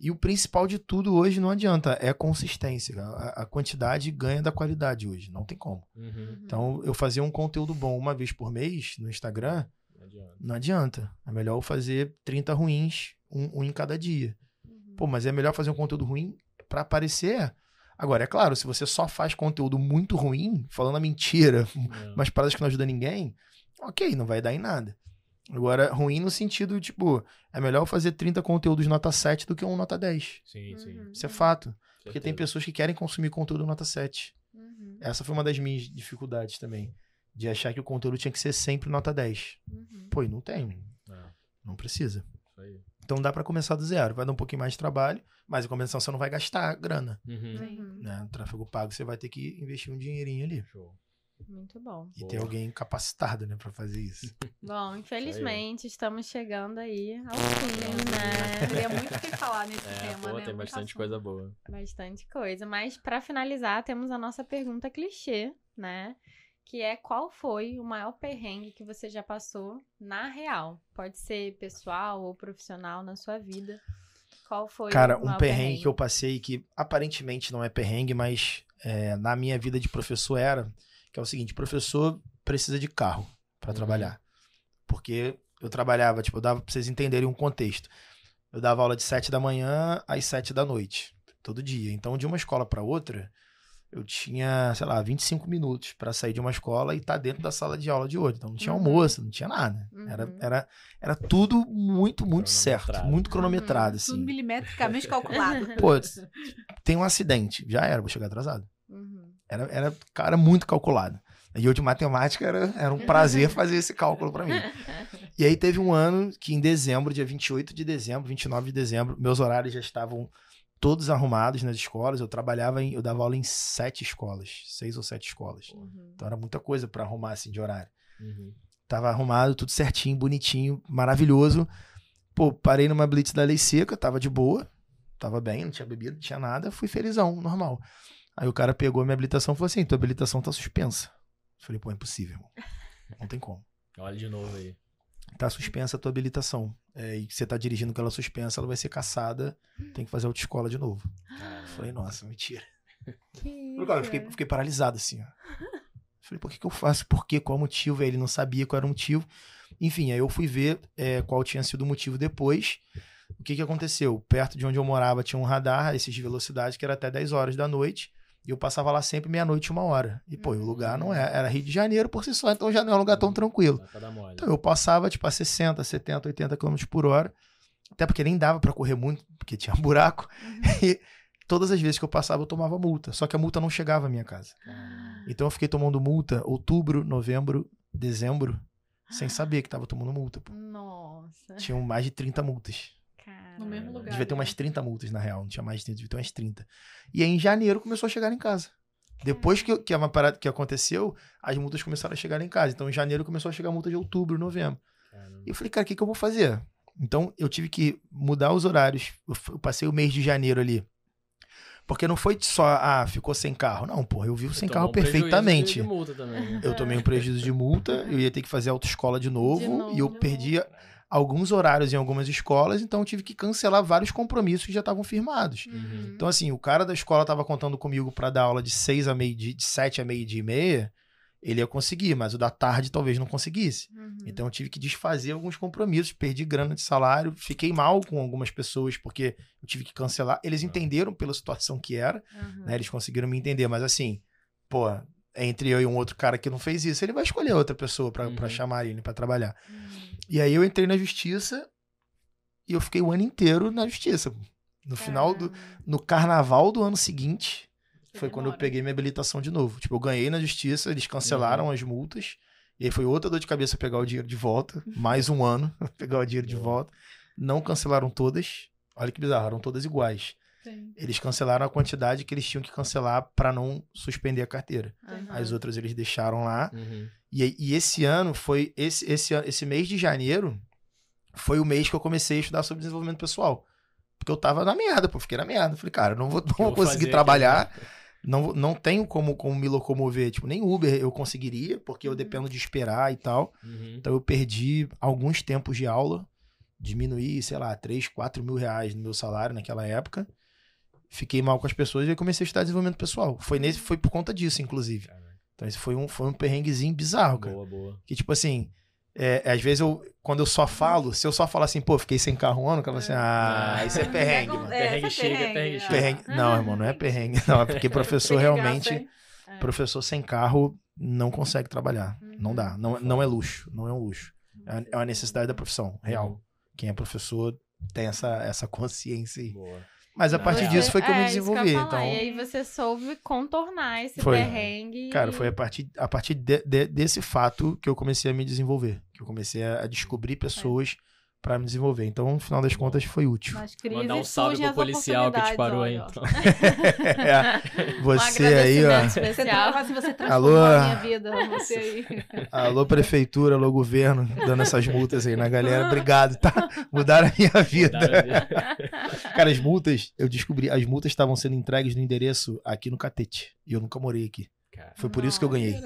S4: E o principal de tudo hoje não adianta, é consistência. A, a quantidade ganha da qualidade hoje, não tem como.
S2: Uhum.
S4: Então, eu fazer um conteúdo bom uma vez por mês no Instagram,
S2: Não adianta.
S4: não adianta. É melhor eu fazer 30 ruins, um, um em cada dia.
S3: Uhum.
S4: Pô, mas é melhor fazer um conteúdo ruim pra aparecer. Agora, é claro, se você só faz conteúdo muito ruim, falando a mentira,
S2: É.
S4: umas paradas que não ajudam ninguém, ok, não vai dar em nada. Agora, ruim no sentido, tipo, é melhor fazer 30 conteúdos nota 7 do que um nota 10.
S2: Sim, sim.
S3: Uhum.
S4: Isso é fato. Porque tem pessoas que querem consumir conteúdo nota 7.
S3: Uhum.
S4: Essa foi uma das minhas dificuldades também. De achar que o conteúdo tinha que ser sempre nota 10.
S3: Uhum.
S4: Pô, e não tem.
S2: É,
S4: Não precisa.
S2: isso aí.
S4: Então dá pra começar do zero. Vai dar um pouquinho mais de trabalho, mas em compensação você não vai gastar grana.
S2: Uhum.
S3: Uhum.
S4: Né? No tráfego pago você vai ter que investir um dinheirinho ali.
S2: Show.
S3: Muito bom.
S4: E
S2: Boa.
S4: ter alguém capacitado, né, pra fazer isso.
S3: Bom, infelizmente estamos chegando aí ao fim, né?
S1: Queria muito o que falar nesse
S2: É,
S1: tema,
S2: pô,
S1: né?
S2: tem
S1: Muito
S2: bastante
S1: assunto.
S2: coisa boa.
S3: Bastante coisa. Mas pra finalizar, temos a nossa pergunta clichê, né? Que é qual foi o maior perrengue que você já passou na real? Pode ser pessoal ou profissional na sua vida. Qual foi
S4: Cara,
S3: o
S4: um
S3: maior
S4: perrengue que eu passei que aparentemente não é perrengue, mas é, na minha vida de professor era, que é o seguinte, professor precisa de carro pra
S2: Uhum.
S4: trabalhar. Porque eu trabalhava, tipo, eu dava pra vocês entenderem um contexto. Eu dava aula de 7 da manhã às 7 da noite, todo dia. Então, de uma escola pra outra, eu tinha, sei lá, 25 minutos pra sair de uma escola e estar dentro da sala de aula de outra. Então, não tinha
S3: Uhum.
S4: almoço, não tinha nada. Era,
S3: Uhum.
S4: era, era tudo muito, muito certo, muito cronometrado,
S1: Tudo
S4: assim.
S1: milimetricamente calculado.
S4: Pô, tem um acidente. Já era, vou chegar atrasado. Era, era cara muito calculado. E eu de matemática era, era um prazer fazer esse cálculo pra mim. E aí teve um ano que em dezembro, dia 28 de dezembro, 29 de dezembro, meus horários já estavam todos arrumados nas escolas. Eu trabalhava em, eu dava aula em sete escolas, seis ou sete escolas.
S3: Uhum.
S4: Então era muita coisa pra arrumar assim de horário.
S2: Uhum.
S4: Tava arrumado, tudo certinho, bonitinho, maravilhoso. Pô, parei numa blitz da lei seca, tava de boa, tava bem, não tinha bebido, não tinha nada, fui felizão, normal. Aí o cara pegou a minha habilitação e falou assim: tua habilitação tá suspensa. Eu falei, pô, é impossível, irmão. Não tem como.
S2: Olha de novo aí.
S4: Tá suspensa a tua habilitação. É, e você tá dirigindo com ela suspensa, ela vai ser caçada, tem que fazer autoescola de novo. Eu falei, nossa, mentira.
S3: Que
S4: Eu, cara, eu fiquei, fiquei paralisado assim, ó. Falei, por que, que eu faço? Por quê? Qual o motivo? Aí ele não sabia qual era o motivo. Enfim, aí eu fui ver é, qual tinha sido o motivo depois. O que, que aconteceu? Perto de onde eu morava tinha um radar, esses de velocidade, que era até 10 horas da noite. E eu passava lá sempre meia-noite, uma hora. E, pô, e o lugar não é, era Rio de Janeiro por si só, então já não é um lugar tão tranquilo.
S2: Mole.
S4: Então eu passava, tipo, a 60, 70, 80 km por hora. Até porque nem dava pra correr muito, porque tinha buraco. E todas as vezes que eu passava, eu tomava multa. Só que a multa não chegava à minha casa. Então eu fiquei tomando multa outubro, novembro, dezembro, sem saber que tava tomando multa. Pô.
S3: Nossa.
S4: Tinham mais de 30 multas.
S3: Cara.
S1: No mesmo lugar.
S4: Devia ter
S1: né?
S4: umas 30 multas, na real. Não tinha mais de 30, devia ter umas 30. E aí, em janeiro, começou a chegar em casa. Depois que, que, é uma parada, que aconteceu, as multas começaram a chegar em casa. Então, em janeiro, começou a chegar a multa de outubro, novembro.
S2: Caramba.
S4: E eu falei, cara, o que, que eu vou fazer? Então, eu tive que mudar os horários. Eu, passei o mês de janeiro ali. Porque não foi só, ah, ficou sem carro. Não, porra, eu vivo sem carro
S2: um prejuízo
S4: perfeitamente.
S2: De, de multa também. né?
S4: Eu tomei um prejuízo de multa, eu ia ter que fazer autoescola de novo,
S3: De novo,
S4: e eu
S3: de
S4: perdia alguns horários em algumas escolas, então eu tive que cancelar vários compromissos que já estavam firmados.
S3: Uhum.
S4: Então, assim, o cara da escola tava contando comigo pra dar aula de seis a meio-dia, de sete a meio-dia e meia, ele ia conseguir, mas o da tarde talvez não conseguisse.
S3: Uhum.
S4: Então eu tive que desfazer alguns compromissos, perdi grana de salário, fiquei mal com algumas pessoas porque eu tive que cancelar. Eles entenderam pela situação que era,
S3: Uhum.
S4: né? Eles conseguiram me entender, mas assim, pô, entre eu e um outro cara que não fez isso, ele vai escolher outra pessoa pra pra
S2: Uhum.
S4: chamar ele pra trabalhar.
S3: Uhum.
S4: E aí eu entrei na justiça e eu fiquei o ano inteiro na justiça. No final do no carnaval do ano seguinte,
S1: Que
S4: foi quando eu peguei minha habilitação de novo. Tipo, eu ganhei na justiça, eles cancelaram as multas. E aí foi outra dor de cabeça pegar o dinheiro de volta. Mais um ano pegar o dinheiro de volta. Não cancelaram todas. Olha que bizarro, eram todas iguais.
S1: Sim.
S4: Eles cancelaram a quantidade que eles tinham que cancelar para não suspender a carteira.
S3: Uhum.
S4: As outras eles deixaram lá.
S2: Uhum.
S4: E, e esse ano foi. Esse, esse, esse mês de janeiro foi o mês que eu comecei a estudar sobre desenvolvimento pessoal. Porque eu tava na merda, pô. Fiquei na merda. Falei, cara, não vou, não vou conseguir trabalhar.
S2: aqui, né?
S4: Não, não tenho como, como me locomover. Tipo, nem Uber eu conseguiria, porque eu dependo de esperar e tal.
S2: Uhum.
S4: Então eu perdi alguns tempos de aula. Diminuí, sei lá, 3, 4 mil reais no meu salário naquela época. Fiquei mal com as pessoas e comecei a estudar desenvolvimento pessoal. Foi, nesse, foi por conta disso, inclusive. Então esse foi um, foi um perrenguezinho bizarro, cara.
S2: Boa, boa.
S4: Que tipo assim, é, às vezes eu, quando eu só falo, se eu só falar assim, pô, fiquei sem carro um ano, o cara fala assim, ah, isso é perrengue, mano.
S2: Perrengue
S1: essa
S2: chega,
S1: perrengue,
S2: perrengue
S1: é.
S2: chega.
S4: Perrengue. Não, irmão, não é perrengue. Não, é porque professor realmente?
S3: É.
S4: professor sem carro não consegue trabalhar. Não
S3: Uhum.
S4: dá. Não, não é luxo. Não é um luxo. É, é uma necessidade da profissão, real. Quem é professor tem essa, essa consciência aí.
S2: Boa.
S4: Mas a partir
S2: é.
S4: disso foi que eu me
S3: É, eu ia
S4: desenvolvi.
S3: falar.
S4: Então,
S3: E aí você soube contornar esse
S4: Foi.
S3: perrengue.
S4: Cara, foi a partir, a partir de- de- desse fato que eu comecei a me desenvolver. Que eu comecei a, a descobrir pessoas pra me desenvolver. Então, no final das contas, foi útil.
S1: Crises
S2: Mandar um salve pro policial que te parou aí, então.
S4: É,
S3: Um
S4: você aí, ó.
S3: agradecimento
S1: Você,
S3: especial.
S1: tra- assim, você
S4: Alô?
S1: minha vida, você aí.
S4: Alô, prefeitura, alô, governo, dando essas multas aí na galera. Obrigado, tá? Mudaram a minha vida. Cara, as multas, eu descobri, as multas estavam sendo entregues no endereço aqui no Catete. E eu nunca morei aqui.
S2: Cara,
S4: Foi por isso que eu ganhei.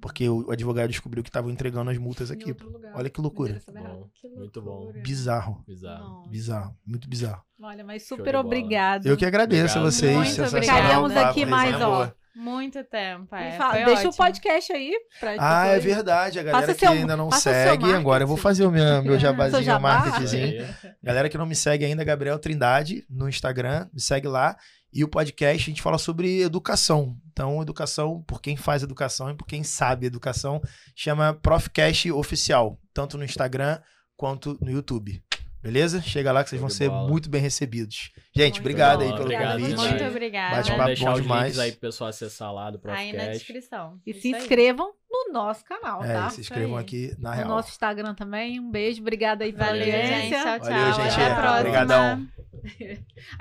S4: Porque o advogado descobriu que estavam entregando as multas
S1: Em
S4: aqui.
S1: outro lugar.
S4: Olha que loucura.
S1: Errado.
S2: bom,
S3: Que
S2: muito bom.
S3: loucura.
S4: Bizarro.
S2: Bizarro.
S3: Nossa.
S4: Bizarro. Muito bizarro.
S1: Olha, mas super obrigado.
S4: Eu que agradeço
S2: Obrigado.
S4: a vocês.
S3: Muito obrigado.
S1: Ficamos
S4: papo,
S1: aqui mais, ó.
S3: Muito tempo, é.
S1: Fala-
S3: Foi
S1: Deixa o
S3: ótimo.
S1: podcast aí pra
S4: Ah, é
S1: depois-
S4: verdade. A galera
S1: Faça
S4: que
S1: seu-
S4: ainda não segue, agora eu vou fazer o meu, meu jabazinho,
S1: jabá.
S4: marketingzinho. Galera que não me segue ainda, Gabriel Trindade, no Instagram, me segue lá. E o podcast a gente fala sobre educação. Então, educação por quem faz educação e por quem sabe educação, chama Profcast Oficial, tanto no Instagram quanto no YouTube. Beleza? Chega lá que vocês vão ser
S2: bola.
S4: muito bem recebidos. Gente,
S3: Muito
S4: obrigado aí
S2: bom.
S4: pelo
S2: Obrigado
S4: convite.
S3: Muito obrigada.
S4: Bate
S2: Vamos
S4: papo
S2: deixar
S4: bom demais.
S2: links aí pro pessoal acessar lá do
S3: Aí na
S2: Profcast.
S3: descrição.
S1: E
S3: Isso
S1: se
S3: aí.
S1: inscrevam no nosso canal,
S4: É,
S1: tá?
S4: se inscrevam
S3: aí.
S4: aqui na
S1: No
S4: real.
S1: nosso Instagram também. Um beijo, obrigada aí pela audiência.
S3: Tchau, tchau.
S4: Valeu, gente.
S3: Até a próxima.
S4: Obrigadão.